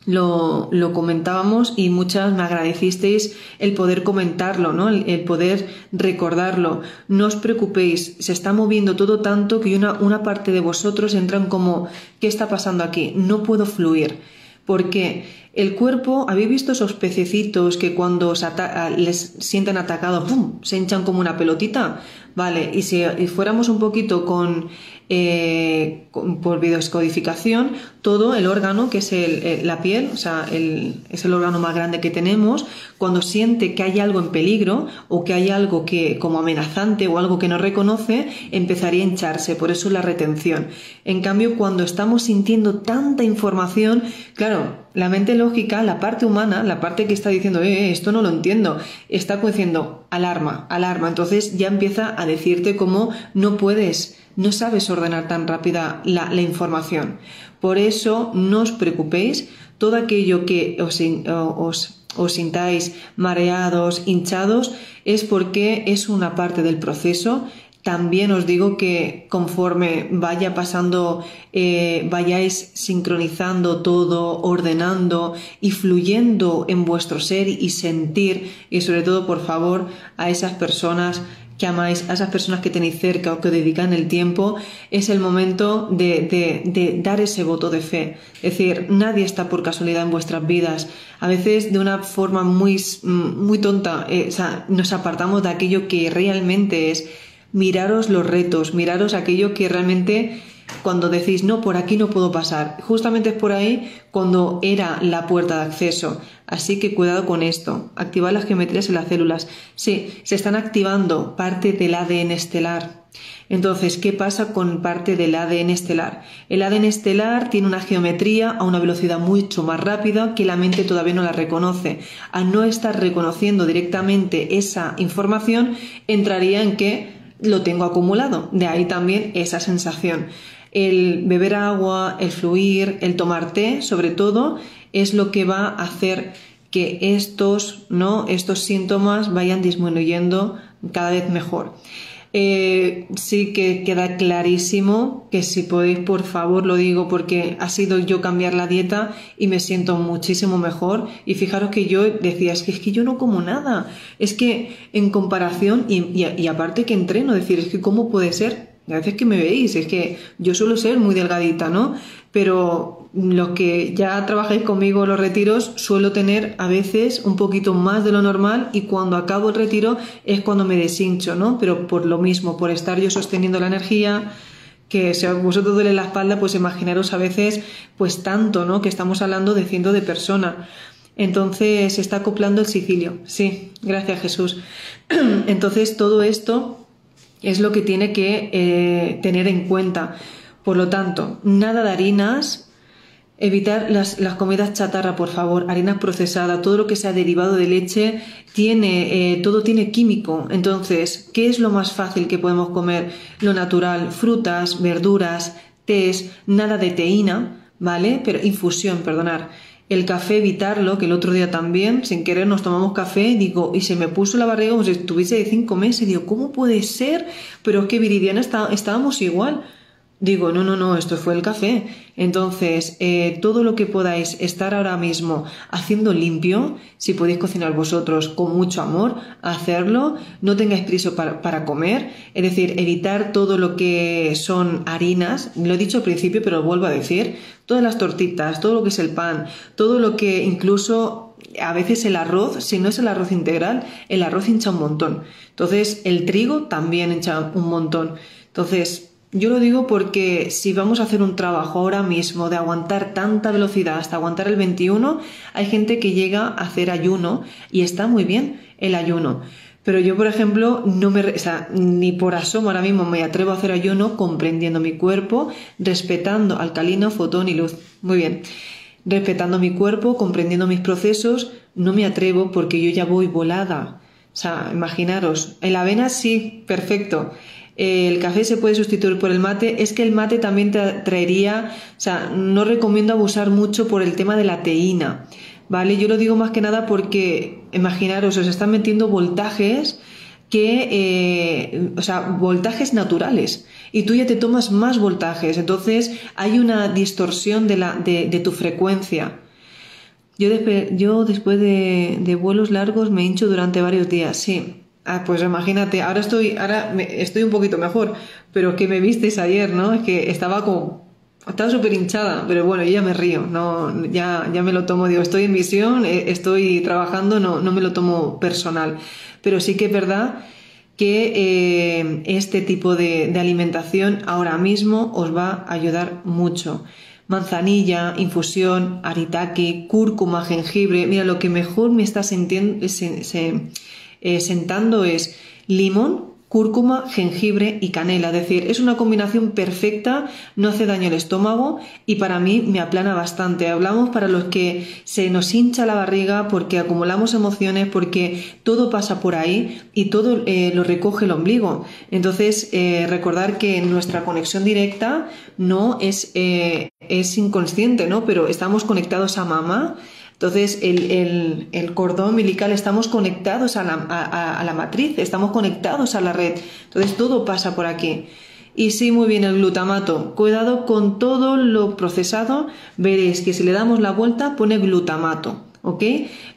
lo, comentábamos y muchas me agradecisteis el poder comentarlo, ¿no? El, poder recordarlo. No os preocupéis, se está moviendo todo tanto que una, una parte de vosotros entran como, ¿qué está pasando aquí? No puedo fluir. Porque el cuerpo, ¿habéis visto esos pececitos que cuando les sienten atacados, ¡pum!, se hinchan como una pelotita? Vale, y si fuéramos un poquito con eh, por videoscodificación todo el órgano que es el, la piel, o sea, el, es el órgano más grande que tenemos, cuando siente que hay algo en peligro o que hay algo que como amenazante o algo que no reconoce, empezaría a hincharse, por eso la retención. En cambio, cuando estamos sintiendo tanta información, claro, la mente lógica, la parte humana, la parte que está diciendo, eh, eh esto no lo entiendo, está diciendo alarma, alarma, entonces ya empieza a decirte cómo no puedes no sabes ordenar tan rápida la, información. Por eso no os preocupéis, todo aquello que os, os, os sintáis mareados, hinchados, es porque es una parte del proceso también os digo que conforme vaya pasando, eh, vayáis sincronizando todo, ordenando y fluyendo en vuestro ser y sentir, y sobre todo, por favor, a esas personas que amáis, a esas personas que tenéis cerca o que dedican el tiempo, es el momento de, dar ese voto de fe. Es decir, nadie está por casualidad en vuestras vidas. A veces de una forma muy, muy tonta, eh, nos apartamos de aquello que realmente es miraros los retos, miraros aquello que realmente cuando decís, no, por aquí no puedo pasar. Justamente es por ahí cuando era la puerta de acceso. Así que cuidado con esto. Activar las geometrías en las células. Sí, se están activando parte del ADN estelar. Entonces, ¿qué pasa con parte del ADN estelar? El ADN estelar tiene una geometría a una velocidad mucho más rápida que la mente todavía no la reconoce. Al no estar reconociendo directamente esa información, entraría en que lo tengo acumulado. De ahí también esa sensación. El beber agua, el fluir, el tomar té, sobre todo, es lo que va a hacer que estos, ¿no? estos síntomas vayan disminuyendo cada vez mejor. Eh, sí que queda clarísimo que si podéis, por favor, lo digo porque ha sido yo cambiar la dieta y me siento muchísimo mejor. Y fijaros que yo decía, es que, es que yo no como nada. Es que en comparación, y, aparte que entreno, decir, es que cómo puede ser a veces que me veis, es que yo suelo ser muy delgadita, ¿no? Pero los que ya trabajáis conmigo los retiros, suelo tener a veces un poquito más de lo normal y cuando acabo el retiro es cuando me deshincho, ¿no? Pero por lo mismo, por estar yo sosteniendo la energía, que si vosotros duele la espalda, pues imaginaros a veces, pues tanto, ¿no? Que estamos hablando de cientos de personas. Entonces se está acoplando el Sicilio. Sí, gracias Jesús. [CLEARS THROAT] Entonces todo esto es lo que tiene que eh, tener en cuenta. Por lo tanto, nada de harinas, evitar las, comidas chatarra, por favor, harinas procesadas, todo lo que sea derivado de leche, tiene, eh, todo tiene químico. Entonces, ¿qué es lo más fácil que podemos comer? Lo natural, frutas, verduras, tés, nada de teína, ¿vale? Pero infusión, perdonar el café evitarlo, que el otro día también, sin querer, nos tomamos café, digo, y se me puso la barriga como si estuviese de cinco meses, digo, ¿cómo puede ser? Pero es que Viridiana está, estábamos igual. Digo, no, no, no, esto fue el café. Entonces, eh, todo lo que podáis estar ahora mismo haciendo limpio, si podéis cocinar vosotros con mucho amor, hacerlo, no tengáis prisa para, para, comer, es decir, evitar todo lo que son harinas, lo he dicho al principio, pero lo vuelvo a decir, todas las tortitas, todo lo que es el pan, todo lo que incluso a veces el arroz, si no es el arroz integral, el arroz hincha un montón. Entonces, el trigo también hincha un montón. Entonces, yo lo digo porque si vamos a hacer un trabajo ahora mismo de aguantar tanta velocidad hasta aguantar el 21, hay gente que llega a hacer ayuno y está muy bien el ayuno. Pero yo, por ejemplo, no me, ni por asomo ahora mismo me atrevo a hacer ayuno comprendiendo mi cuerpo, respetando alcalino, fotón y luz. Muy bien. Respetando mi cuerpo, comprendiendo mis procesos, no me atrevo porque yo ya voy volada. O sea, imaginaros, en la avena sí, perfecto el café se puede sustituir por el mate, es que el mate también te traería, o sea, no recomiendo abusar mucho por el tema de la teína, ¿vale? Yo lo digo más que nada porque, imaginaros, os están metiendo voltajes que, eh, o sea, voltajes naturales y tú ya te tomas más voltajes, entonces hay una distorsión de, la, de, tu frecuencia. Yo, yo después de, de vuelos largos me hincho durante varios días, sí. Ah, pues imagínate, ahora estoy, ahora estoy un poquito mejor, pero que me visteis ayer, ¿no? Es que estaba como, estaba súper hinchada, pero bueno, yo ya me río, no, ya, ya me lo tomo, digo, estoy en misión, eh, estoy trabajando, no, no me lo tomo personal. Pero sí que es verdad que eh, este tipo de, alimentación ahora mismo os va a ayudar mucho manzanilla, infusión, aritaki, cúrcuma, jengibre. Mira, lo que mejor me está sintiendo, eh, sentando es limón, cúrcuma, jengibre y canela. Es decir, es una combinación perfecta, no hace daño al estómago y para mí me aplana bastante. Hablamos para los que se nos hincha la barriga porque acumulamos emociones, porque todo pasa por ahí y todo eh, lo recoge el ombligo. Entonces, eh, recordar que nuestra conexión directa no es, es inconsciente, ¿no? Pero estamos conectados a mamá entonces, el, cordón umbilical, estamos conectados a la, matriz, estamos conectados a la red. Entonces, todo pasa por aquí. Y sí, muy bien el glutamato. Cuidado con todo lo procesado. Veréis que si le damos la vuelta pone glutamato. ¿Ok?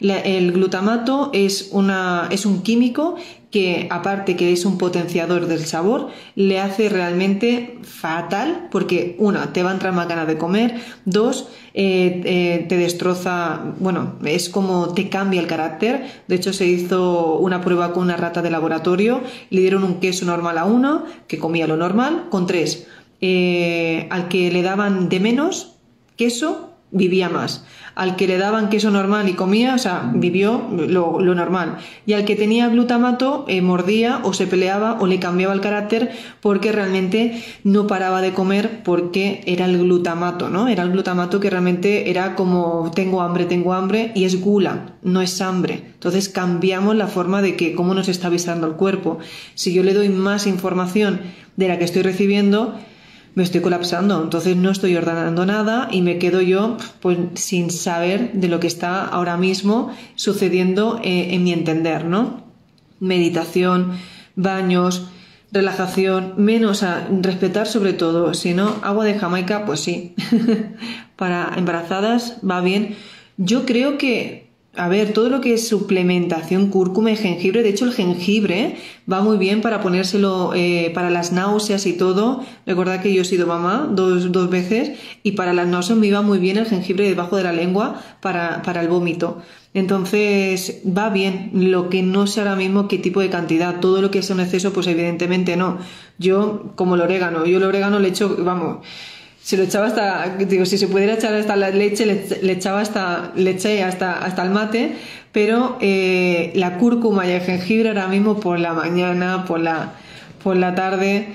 el glutamato es, una, es un químico que aparte que es un potenciador del sabor, le hace realmente fatal porque una, te va a entrar más ganas de comer, dos, eh, eh, te destroza, bueno, es como te cambia el carácter. De hecho, se hizo una prueba con una rata de laboratorio, le dieron un queso normal a uno, que comía lo normal, con tres. Eh, al que le daban de menos queso, vivía más. Al que le daban queso normal y comía, o sea, vivió lo, normal. Y al que tenía glutamato, eh, mordía o se peleaba o le cambiaba el carácter porque realmente no paraba de comer porque era el glutamato, ¿no? Era el glutamato que realmente era como tengo hambre, tengo hambre y es gula, no es hambre. Entonces cambiamos la forma de que cómo nos está avisando el cuerpo. Si yo le doy más información de la que estoy recibiendo, me estoy colapsando, entonces no estoy ordenando nada y me quedo yo pues sin saber de lo que está ahora mismo sucediendo eh, en mi entender, ¿no? Meditación, baños, relajación, menos a respetar sobre todo, si no, agua de Jamaica, pues sí, [LAUGHS] para embarazadas va bien. Yo creo que a ver, todo lo que es suplementación, cúrcuma jengibre, de hecho el jengibre va muy bien para ponérselo eh, para las náuseas y todo. Recordad que yo he sido mamá dos, dos, veces y para las náuseas me iba muy bien el jengibre debajo de la lengua para, para el vómito. Entonces va bien, lo que no sé ahora mismo qué tipo de cantidad, todo lo que sea un exceso, pues evidentemente no. Yo, como el orégano, yo el orégano le echo, vamos, si lo echaba hasta, digo, si se pudiera echar hasta la leche, le, echaba hasta, leche hasta, hasta el mate, pero eh, la cúrcuma y el jengibre ahora mismo por la mañana, por la, por la tarde.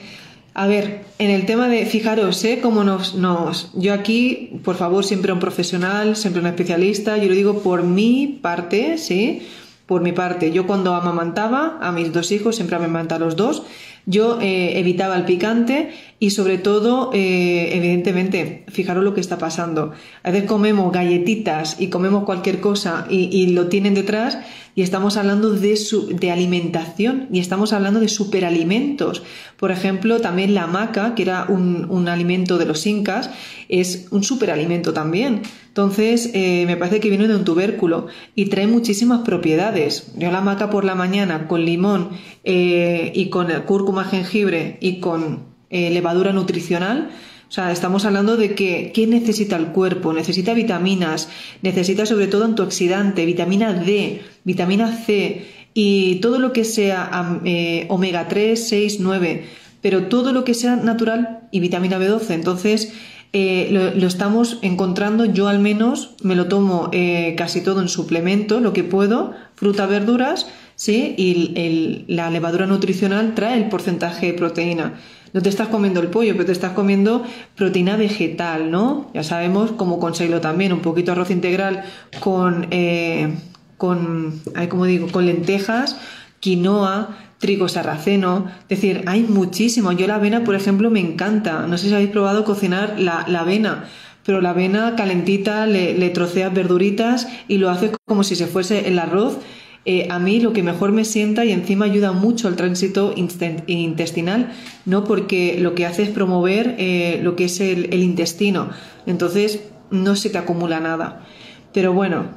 A ver, en el tema de, fijaros, ¿eh? Cómo nos, nos, yo aquí, por favor, siempre un profesional, siempre un especialista, yo lo digo por mi parte, ¿sí? Por mi parte, yo cuando amamantaba a mis dos hijos, siempre amamantaba a los dos, yo eh, evitaba el picante y sobre todo, eh, evidentemente, fijaros lo que está pasando. A veces comemos galletitas y comemos cualquier cosa y, lo tienen detrás y estamos hablando de, de alimentación y estamos hablando de superalimentos. Por ejemplo, también la maca, que era un, un alimento de los incas, es un superalimento también. Entonces, eh, me parece que viene de un tubérculo y trae muchísimas propiedades. Yo la maca por la mañana con limón eh, y con cúrcuma, jengibre y con eh, levadura nutricional. Sea, estamos hablando de que ¿qué necesita el cuerpo? Necesita vitaminas, necesita sobre todo antioxidante, vitamina D, vitamina C y todo lo que sea eh, omega 3, 6, 9, pero todo lo que sea natural y vitamina B12. Entonces, eh, lo, estamos encontrando, yo al menos me lo tomo casi todo en suplemento, lo que puedo, fruta, verduras, ¿sí? Y la levadura nutricional trae el porcentaje de proteína no te estás comiendo el pollo, pero te estás comiendo proteína vegetal, ¿no? Ya sabemos, como conseguirlo también, un poquito arroz integral con, eh, con, como digo, con lentejas, quinoa, trigo sarraceno, es decir, hay muchísimo. Yo la avena, por ejemplo, me encanta. No sé si habéis probado cocinar la, la avena, pero la avena calentita, le, le troceas verduritas y lo haces como si se fuese el arroz eh, a mí lo que mejor me sienta y encima ayuda mucho al tránsito intestinal, ¿no? Porque lo que hace es promover eh, lo que es el, intestino. Entonces no se te acumula nada. Pero bueno,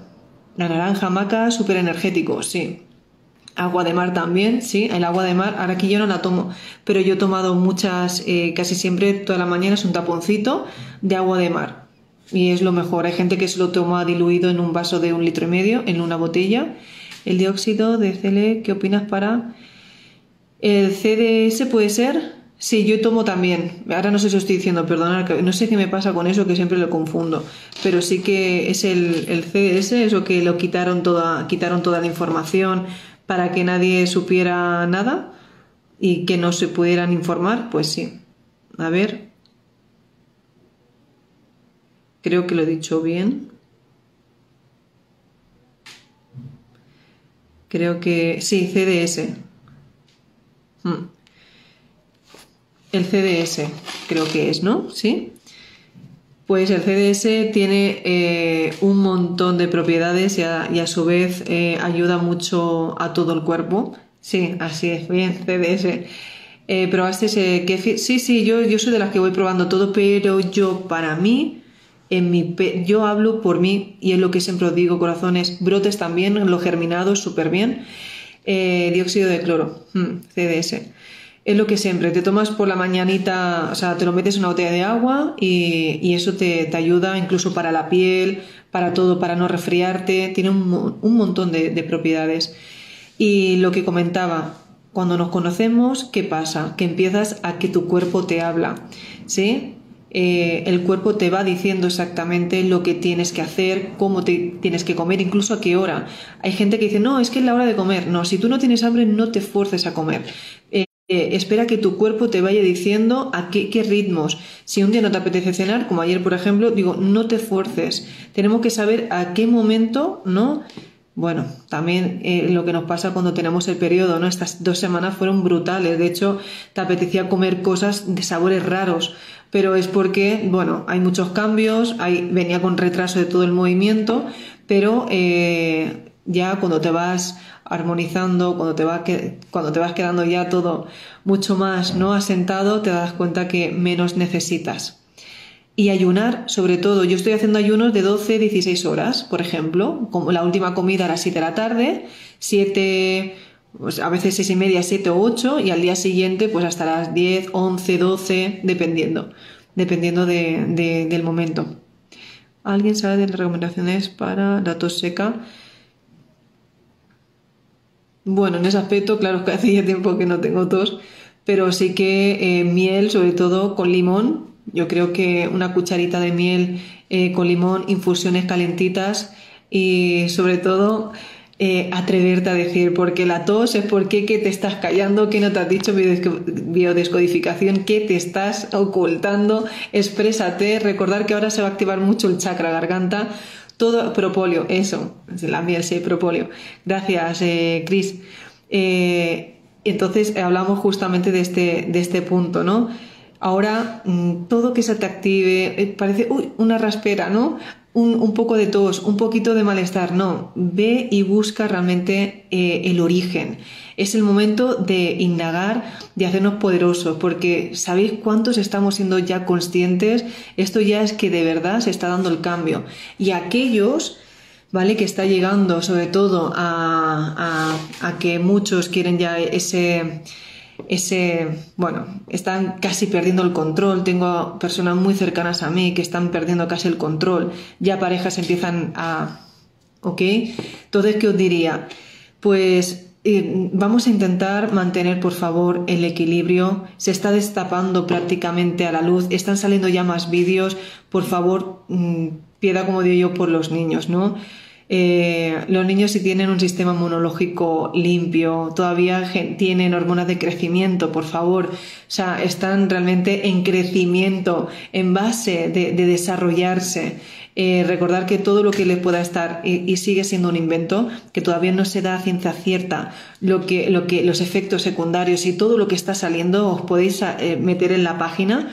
la naranja maca, súper energético, sí. Agua de mar también, sí, el agua de mar, ahora aquí yo no la tomo, pero yo he tomado muchas, eh, casi siempre toda la mañana es un taponcito de agua de mar. Y es lo mejor. Hay gente que se lo toma diluido en un vaso de un litro y medio, en una botella, el dióxido de CL, ¿qué opinas para El CDS puede ser. Sí, yo tomo también. Ahora no sé si os estoy diciendo, perdonad, no sé qué me pasa con eso, que siempre lo confundo. Pero sí que es el, el CDS, eso que lo quitaron toda, quitaron toda la información para que nadie supiera nada y que no se pudieran informar, pues sí. A ver. Creo que lo he dicho bien. Creo que sí, CDS. Hmm. El CDS, creo que es, ¿no? Sí. Pues el CDS tiene eh, un montón de propiedades y a, su vez eh, ayuda mucho a todo el cuerpo. Sí, así es, bien, CDS. Eh, ¿Probaste ese kefir? Sí, sí, yo, yo soy de las que voy probando todo, pero yo, para mí, en mi yo hablo por mí y es lo que siempre os digo, corazones, brotes también, lo germinado, súper bien. dióxido de cloro, hmm, CDS es lo que siempre, te tomas por la mañanita, o sea, te lo metes en una botella de agua y, eso te, ayuda incluso para la piel, para todo, para no resfriarte, tiene un, montón de, propiedades. Y lo que comentaba, cuando nos conocemos, ¿qué pasa? Que empiezas a que tu cuerpo te habla, ¿sí? Eh, el cuerpo te va diciendo exactamente lo que tienes que hacer, cómo te tienes que comer, incluso a qué hora. Hay gente que dice, no, es que es la hora de comer. No, si tú no tienes hambre, no te fuerces a comer. Eh, espera que tu cuerpo te vaya diciendo a qué, ritmos. Si un día no te apetece cenar, como ayer por ejemplo, digo, no te fuerces. Tenemos que saber a qué momento, ¿no? Bueno, también eh, lo que nos pasa cuando tenemos el periodo, ¿no? Estas dos semanas fueron brutales. De hecho, te apetecía comer cosas de sabores raros, pero es porque, bueno, hay muchos cambios, hay, venía con retraso de todo el movimiento, pero eh, ya cuando te vas armonizando, cuando te, vas cuando te vas quedando ya todo mucho más no asentado, te das cuenta que menos necesitas. Y ayunar, sobre todo, yo estoy haciendo ayunos de 12, 16 horas, por ejemplo, como la última comida a las 7 de la tarde, 7, pues a veces 6 y media, 7 o 8, y al día siguiente, pues hasta las 10, 11, 12, dependiendo, dependiendo del momento. ¿Alguien sabe de las recomendaciones para la tos seca? Bueno, en ese aspecto, claro [LAUGHS] que hace ya tiempo que no tengo tos, pero sí que eh, miel, sobre todo con limón. Yo creo que una cucharita de miel eh, con limón, infusiones calentitas y sobre todo eh, atreverte a decir, porque la tos es porque que te estás callando, que no te has dicho biodescodificación, que te estás ocultando, exprésate, recordar que ahora se va a activar mucho el chakra garganta todo propóleo, eso, la miel, sí, propóleo. Gracias, eh, Cris. Eh, entonces eh, hablamos justamente de este, de este punto, ¿no? Ahora, mm, todo que se te active, parece, uy, una raspera, ¿no? Un, poco de tos, un poquito de malestar, no, ve y busca realmente eh, el origen. Es el momento de indagar, de hacernos poderosos, porque sabéis cuántos estamos siendo ya conscientes, esto ya es que de verdad se está dando el cambio. Y aquellos... ¿vale? Que está llegando sobre todo a, a que muchos quieren ya ese, ese, bueno, están casi perdiendo el control. Tengo personas muy cercanas a mí que están perdiendo casi el control. Ya parejas empiezan a, ¿ok? Entonces, ¿qué os diría? Pues eh, vamos a intentar mantener, por favor, el equilibrio. Se está destapando prácticamente a la luz. Están saliendo ya más vídeos. Por favor, mm, piedad, como digo yo, por los niños, ¿no? Eh, los niños si tienen un sistema inmunológico limpio, todavía tienen hormonas de crecimiento, por favor, o sea, están realmente en crecimiento, en base de, desarrollarse. Eh, recordar que todo lo que les pueda estar y, sigue siendo un invento, que todavía no se da a ciencia cierta, lo que, lo que, los efectos secundarios y todo lo que está saliendo os podéis eh, meter en la página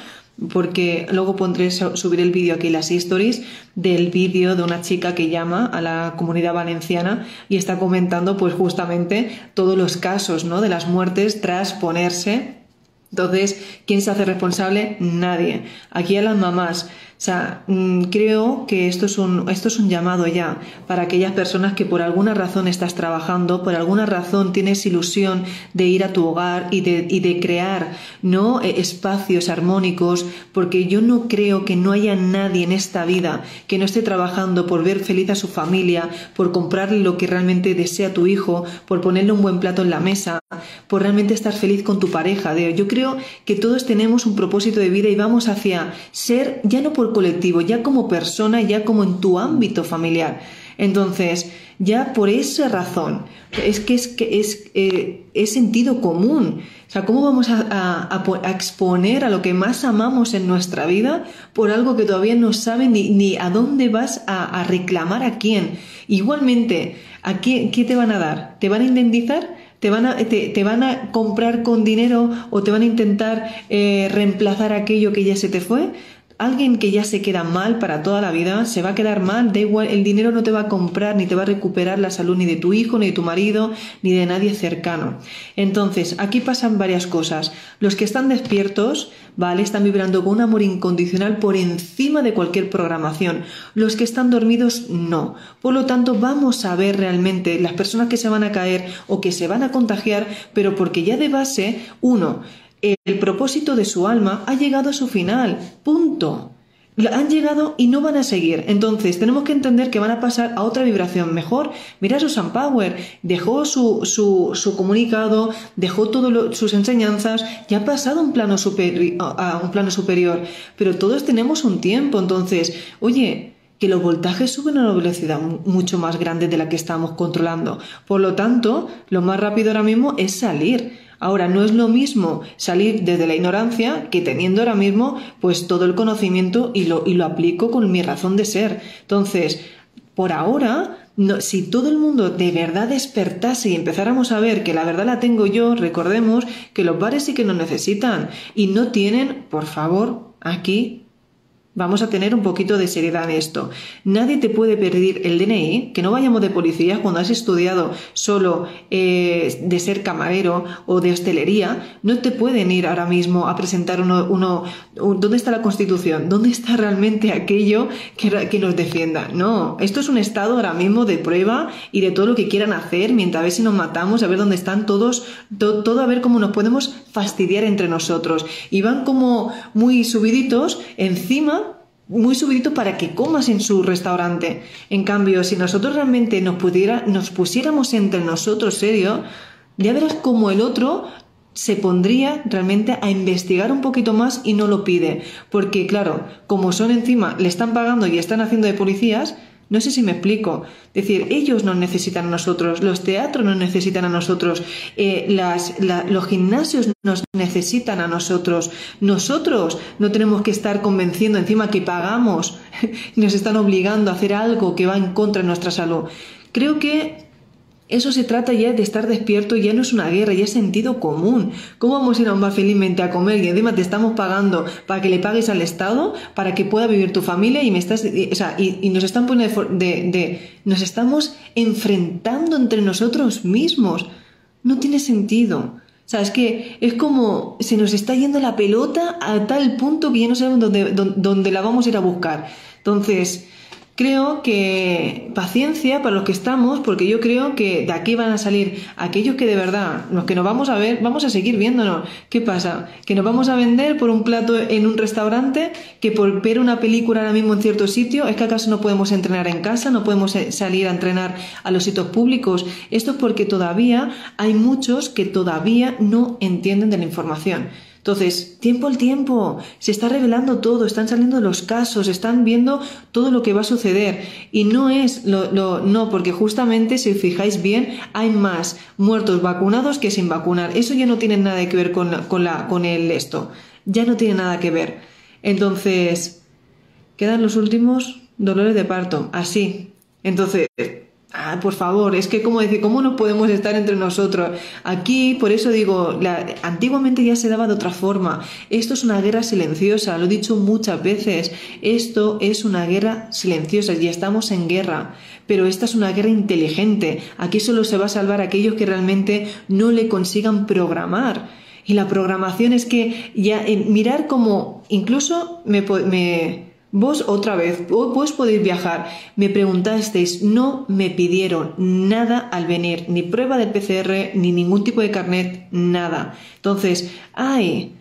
porque luego pondré subir el vídeo aquí las stories del vídeo de una chica que llama a la comunidad valenciana y está comentando pues justamente todos los casos ¿no? de las muertes tras ponerse entonces, ¿quién se hace responsable? Nadie. Aquí a las mamás, sea, mm, creo que esto es, un, esto es un llamado ya para aquellas personas que por alguna razón estás trabajando, por alguna razón tienes ilusión de ir a tu hogar y de, y de crear ¿no? E, espacios armónicos, porque yo no creo que no haya nadie en esta vida que no esté trabajando por ver feliz a su familia, por comprarle lo que realmente desea tu hijo, por ponerle un buen plato en la mesa, por realmente estar feliz con tu pareja. Yo creo que todos tenemos un propósito de vida y vamos hacia ser ya no por colectivo, ya como persona, ya como en tu ámbito familiar. Entonces, ya por esa razón, es que es, que es, eh, es sentido común. O sea, ¿cómo vamos a, exponer a lo que más amamos en nuestra vida por algo que todavía no saben ni, ni a dónde vas a, reclamar a quién? Igualmente, ¿a qué, qué te van a dar? ¿Te van a indemnizar? ¿Te van, a, te, van a comprar con dinero o te van a intentar eh, reemplazar aquello que ya se te fue? Alguien que ya se queda mal para toda la vida se va a quedar mal, da igual, el dinero no te va a comprar ni te va a recuperar la salud ni de tu hijo, ni de tu marido, ni de nadie cercano. Entonces, aquí pasan varias cosas. Los que están despiertos, ¿vale? Están vibrando con un amor incondicional por encima de cualquier programación. Los que están dormidos, no. Por lo tanto, vamos a ver realmente las personas que se van a caer o que se van a contagiar, pero porque ya de base, uno, el propósito de su alma ha llegado a su final. Punto. Han llegado y no van a seguir. Entonces, tenemos que entender que van a pasar a otra vibración mejor. Mira Susan Power, dejó su, su, comunicado, dejó todas sus enseñanzas y ha pasado a un, plano a un plano superior. Pero todos tenemos un tiempo. Entonces, oye, que los voltajes suben a una velocidad mucho más grande de la que estamos controlando. Por lo tanto, lo más rápido ahora mismo es salir. Ahora, no es lo mismo salir desde la ignorancia que teniendo ahora mismo pues todo el conocimiento y lo, y lo aplico con mi razón de ser. Entonces, por ahora, si todo el mundo de verdad despertase y empezáramos a ver que la verdad la tengo yo, recordemos que los bares sí que nos necesitan y no tienen, por favor, aquí Vamos a tener un poquito de seriedad en esto. Nadie te puede pedir el DNI, que no vayamos de policía cuando has estudiado solo eh, de ser camarero o de hostelería. No te pueden ir ahora mismo a presentar uno, uno ¿Dónde está la Constitución? ¿Dónde está realmente aquello que, que, nos defienda? No, esto es un estado ahora mismo de prueba y de todo lo que quieran hacer mientras a ver si nos matamos, a ver dónde están todos, todo a ver cómo nos podemos fastidiar entre nosotros. Y van como muy subiditos encima muy subidito para que comas en su restaurante. En cambio, si nosotros realmente nos, pudiera, nos pusiéramos entre nosotros serio, ya verás cómo el otro se pondría realmente a investigar un poquito más y no lo pide. Porque, claro, como son encima, le están pagando y están haciendo de policías, no sé si me explico. Es decir, ellos nos necesitan a nosotros, los teatros nos necesitan a nosotros, eh, los gimnasios nos necesitan a nosotros. Nosotros no tenemos que estar convenciendo encima que pagamos, [LAUGHS] nos están obligando a hacer algo que va en contra de nuestra salud. Creo que eso se trata ya de estar despierto, ya no es una guerra, ya es sentido común. ¿Cómo vamos a ir a un bar felizmente a comer y encima te estamos pagando para que le pagues al Estado, para que pueda vivir tu familia y me estás, o sea, y, nos están poniendo de, de, nos estamos enfrentando entre nosotros mismos. No tiene sentido. O sea, es que es como se nos está yendo la pelota a tal punto que ya no sabemos dónde, dónde la vamos a ir a buscar. Entonces, Creo que paciencia para los que estamos, porque yo creo que de aquí van a salir aquellos que de verdad, los que nos vamos a ver, vamos a seguir viéndonos. ¿Qué pasa? ¿Que nos vamos a vender por un plato en un restaurante? ¿Que por ver una película ahora mismo en cierto sitio? ¿Es que acaso no podemos entrenar en casa? ¿No podemos salir a entrenar a los sitios públicos? Esto es porque todavía hay muchos que todavía no entienden de la información. Entonces, tiempo al tiempo, se está revelando todo, están saliendo los casos, están viendo todo lo que va a suceder. Y no es lo, no, porque justamente, si os fijáis bien, hay más muertos vacunados que sin vacunar. Eso ya no tiene nada que ver con, con, el esto. Ya no tiene nada que ver. Entonces, quedan los últimos dolores de parto, así. Entonces, Ah, por favor, es que como decir, ¿cómo no podemos estar entre nosotros? Aquí, por eso digo, antiguamente ya se daba de otra forma. Esto es una guerra silenciosa, lo he dicho muchas veces. Esto es una guerra silenciosa y estamos en guerra. Pero esta es una guerra inteligente. Aquí solo se va a salvar aquellos que realmente no le consigan programar. Y la programación es que ya mirar como incluso me Vos otra vez, vos podéis viajar. Me preguntasteis, no me pidieron nada al venir, ni prueba de PCR, ni ningún tipo de carnet, nada. Entonces, ay,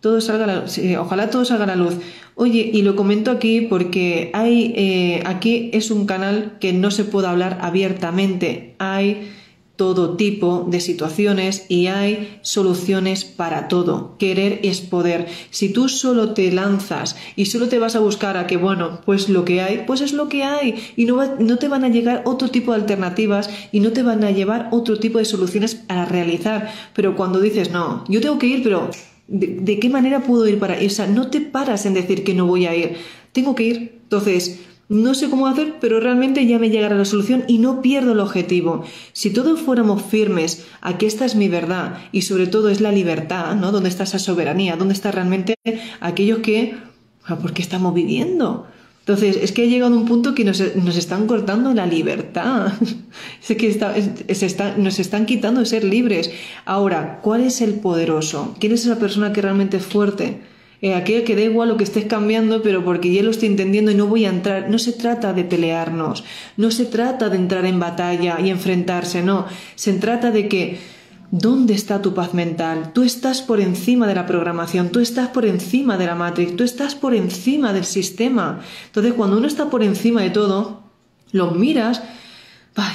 todo salga ojalá todo salga a la luz. Oye, y lo comento aquí porque hay, eh, aquí es un canal que no se puede hablar abiertamente. Hay todo tipo de situaciones y hay soluciones para todo. Querer es poder. Si tú solo te lanzas y solo te vas a buscar a que, bueno, pues lo que hay, pues es lo que hay y no, no te van a llegar otro tipo de alternativas y no te van a llevar otro tipo de soluciones a realizar. Pero cuando dices, no, yo tengo que ir, pero ¿de, qué manera puedo ir para ir? O sea, no te paras en decir que no voy a ir. Tengo que ir. Entonces, no sé cómo hacer, pero realmente ya me llegará la solución y no pierdo el objetivo. Si todos fuéramos firmes a que esta es mi verdad y sobre todo es la libertad, ¿no? ¿Dónde está esa soberanía? ¿Dónde está realmente aquellos que... ¿Por qué estamos viviendo? Entonces, es que ha llegado un punto que nos, están cortando la libertad. [LAUGHS] es que nos están quitando de ser libres. Ahora, ¿cuál es el poderoso? ¿Quién es esa persona que realmente es fuerte? Eh, aquello que da igual lo que estés cambiando, pero porque ya lo estoy entendiendo y no voy a entrar. No se trata de pelearnos, no se trata de entrar en batalla y enfrentarse, no. Se trata de que ¿Dónde está tu paz mental? Tú estás por encima de la programación, tú estás por encima de la matrix, tú estás por encima del sistema. Entonces, cuando uno está por encima de todo, lo miras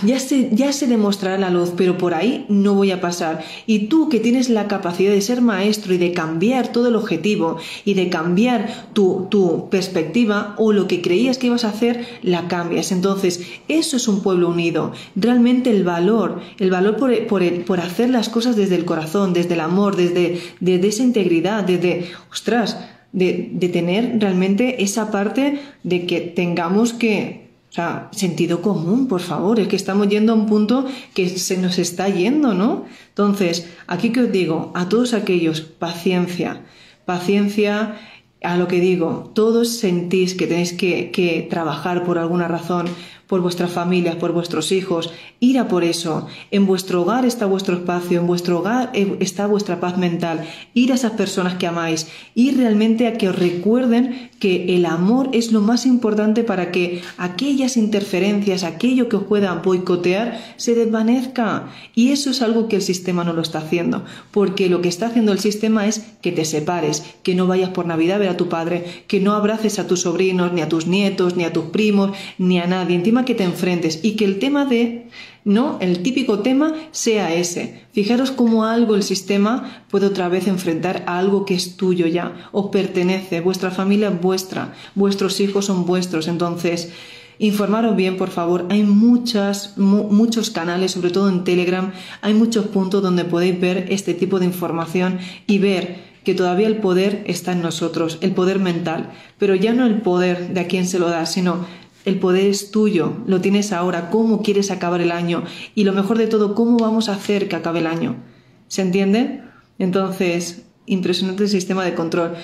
ya se, ya se demostrará la luz, pero por ahí no voy a pasar. Y tú que tienes la capacidad de ser maestro y de cambiar todo el objetivo y de cambiar tu, tu perspectiva o lo que creías que ibas a hacer, la cambias. Entonces, eso es un pueblo unido. Realmente el valor, el valor por, por, por hacer las cosas desde el corazón, desde el amor, desde, desde esa integridad, desde, ostras, de, de tener realmente esa parte de que tengamos que o sea, sentido común, por favor, es que estamos yendo a un punto que se nos está yendo, ¿no? Entonces, aquí que os digo, a todos aquellos, paciencia, paciencia a lo que digo, todos sentís que tenéis que, que trabajar por alguna razón, por vuestras familias, por vuestros hijos, ir a por eso. En vuestro hogar está vuestro espacio, en vuestro hogar eh, está vuestra paz mental. Ir a esas personas que amáis, ir realmente a que os recuerden que el amor es lo más importante para que aquellas interferencias, aquello que os pueda boicotear, se desvanezca. Y eso es algo que el sistema no lo está haciendo, porque lo que está haciendo el sistema es que te separes, que no vayas por Navidad a ver a tu padre, que no abraces a tus sobrinos, ni a tus nietos, ni a tus primos, ni a nadie que te enfrentes y que el tema de, no, el típico tema sea ese. Fijaros cómo algo el sistema puede otra vez enfrentar a algo que es tuyo ya, os pertenece, vuestra familia es vuestra, vuestros hijos son vuestros, entonces informaros bien, por favor. Hay muchas, muchos canales, sobre todo en Telegram, hay muchos puntos donde podéis ver este tipo de información y ver que todavía el poder está en nosotros, el poder mental, pero ya no el poder de a quién se lo da, sino el poder es tuyo, lo tienes ahora, cómo quieres acabar el año y lo mejor de todo, cómo vamos a hacer que acabe el año. ¿Se entiende? Entonces, impresionante el sistema de control.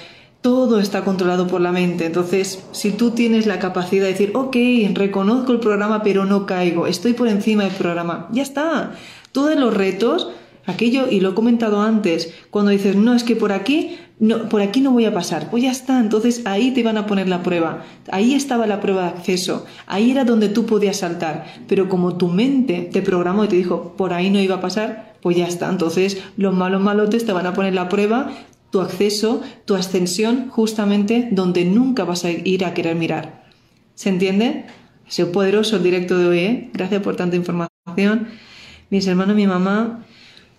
Todo está controlado por la mente. Entonces, si tú tienes la capacidad de decir, ok, reconozco el programa, pero no caigo, estoy por encima del programa, ya está. Todos los retos, aquello, y lo he comentado antes, cuando dices, no, es que por aquí por aquí no voy a pasar. Pues ya está, entonces ahí te van a poner la prueba. Ahí estaba la prueba de acceso. Ahí era donde tú podías saltar. Pero como tu mente te programó y te dijo, por ahí no iba a pasar, pues ya está. Entonces los malos malotes te van a poner la prueba, tu acceso, tu ascensión, justamente donde nunca vas a ir a querer mirar. ¿Se entiende? Ha poderoso el directo de hoy, ¿eh? Gracias por tanta información. Mis hermanos, mi mamá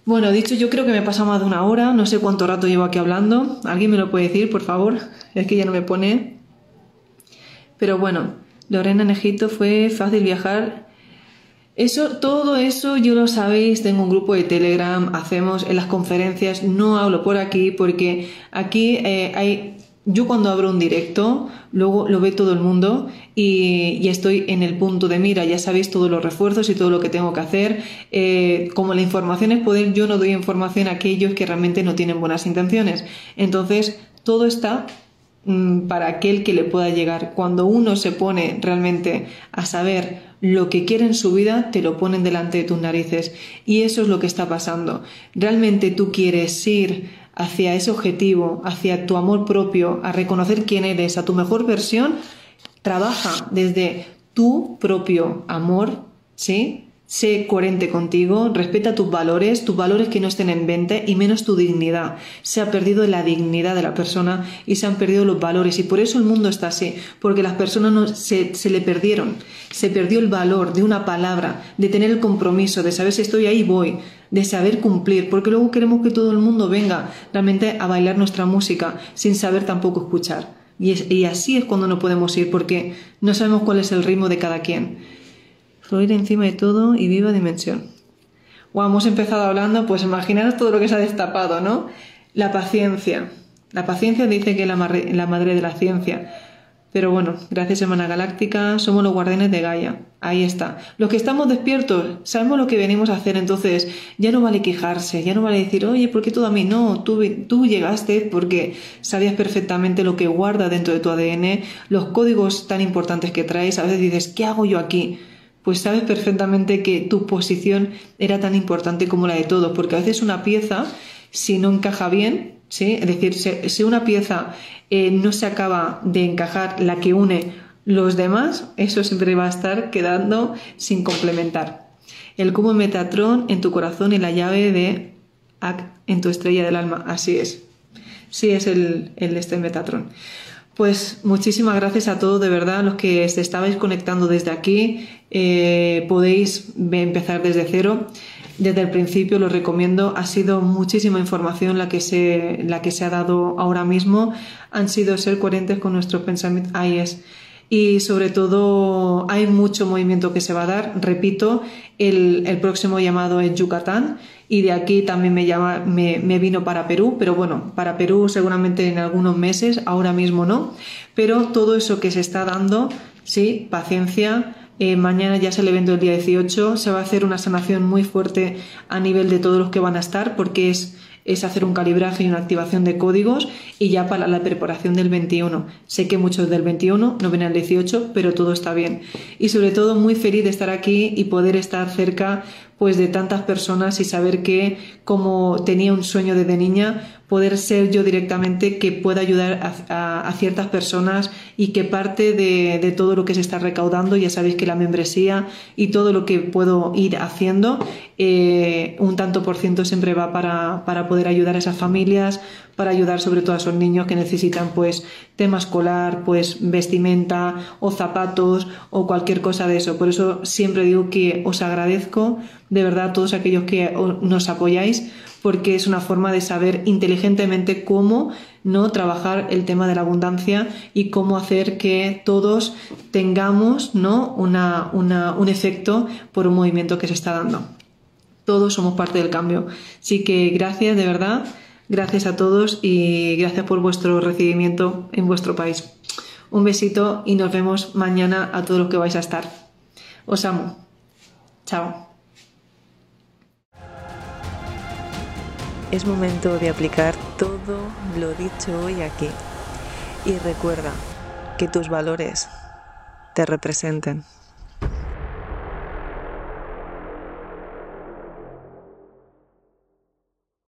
bueno, dicho, yo creo que me pasa más de una hora, no sé cuánto rato llevo aquí hablando. ¿Alguien me lo puede decir, por favor? Es que ya no me pone. Pero bueno, Lorena en Egipto fue fácil viajar. Eso, todo eso, yo lo sabéis, tengo un grupo de Telegram, hacemos en las conferencias, no hablo por aquí porque aquí eh, hay yo cuando abro un directo, luego lo ve todo el mundo y ya estoy en el punto de mira, ya sabéis todos los refuerzos y todo lo que tengo que hacer. Eh, como la información es poder, yo no doy información a aquellos que realmente no tienen buenas intenciones. Entonces, todo está mm, para aquel que le pueda llegar. Cuando uno se pone realmente a saber lo que quiere en su vida, te lo ponen delante de tus narices. Y eso es lo que está pasando. Realmente tú quieres ir hacia ese objetivo, hacia tu amor propio, a reconocer quién eres, a tu mejor versión, trabaja desde tu propio amor, ¿sí? Sé coherente contigo, respeta tus valores, tus valores que no estén en venta y menos tu dignidad. Se ha perdido la dignidad de la persona y se han perdido los valores y por eso el mundo está así, porque las personas no, se, se le perdieron, se perdió el valor de una palabra, de tener el compromiso, de saber si estoy ahí voy, de saber cumplir, porque luego queremos que todo el mundo venga realmente a bailar nuestra música sin saber tampoco escuchar. Y, y así es cuando no podemos ir, porque no sabemos cuál es el ritmo de cada quien fluir encima de todo y viva dimensión. Wow, hemos empezado hablando, pues imaginaros todo lo que se ha destapado, ¿no? La paciencia. La paciencia dice que es la madre de la ciencia. Pero bueno, gracias Semana Galáctica, somos los guardianes de Gaia. Ahí está. Los que estamos despiertos, sabemos lo que venimos a hacer, entonces ya no vale quejarse, ya no vale decir, oye, ¿por qué tú a mí? No, tú, tú llegaste porque sabías perfectamente lo que guarda dentro de tu ADN, los códigos tan importantes que traes. A veces dices, ¿qué hago yo aquí? pues sabes perfectamente que tu posición era tan importante como la de todos, porque a veces una pieza, si no encaja bien, ¿sí? es decir, si una pieza eh, no se acaba de encajar la que une los demás, eso siempre va a estar quedando sin complementar. El cubo Metatron en tu corazón y la llave de en tu estrella del alma, así es. Sí es el, el este Metatron. Pues muchísimas gracias a todos, de verdad, los que se estabais conectando desde aquí. Eh, podéis empezar desde cero. Desde el principio lo recomiendo. Ha sido muchísima información la que se, la que se ha dado ahora mismo. Han sido ser coherentes con nuestros pensamientos. Ahí es y sobre todo hay mucho movimiento que se va a dar. Repito, el, el próximo llamado es Yucatán y de aquí también me, llama, me, me, vino para Perú, pero bueno, para Perú seguramente en algunos meses, ahora mismo no, pero todo eso que se está dando, sí, paciencia. Eh, mañana ya es el evento del día 18, se va a hacer una sanación muy fuerte a nivel de todos los que van a estar porque es es hacer un calibraje y una activación de códigos y ya para la preparación del 21. Sé que muchos del 21 no ven al 18, pero todo está bien. Y sobre todo muy feliz de estar aquí y poder estar cerca pues de tantas personas y saber que como tenía un sueño desde niña, poder ser yo directamente que pueda ayudar a, ciertas personas y que parte de, todo lo que se está recaudando, ya sabéis que la membresía y todo lo que puedo ir haciendo, eh, un tanto por ciento siempre va para, para poder ayudar a esas familias, para ayudar sobre todo a esos niños que necesitan pues tema escolar, pues vestimenta o zapatos o cualquier cosa de eso. Por eso siempre digo que os agradezco de verdad a todos aquellos que nos apoyáis porque es una forma de saber inteligentemente cómo no trabajar el tema de la abundancia y cómo hacer que todos tengamos ¿no? Una, un efecto por un movimiento que se está dando. Todos somos parte del cambio. Así que gracias de verdad Gracias a todos y gracias por vuestro recibimiento en vuestro país. Un besito y nos vemos mañana a todos los que vais a estar. Os amo. Chao. Es momento de aplicar todo lo dicho hoy aquí. Y recuerda que tus valores te representen.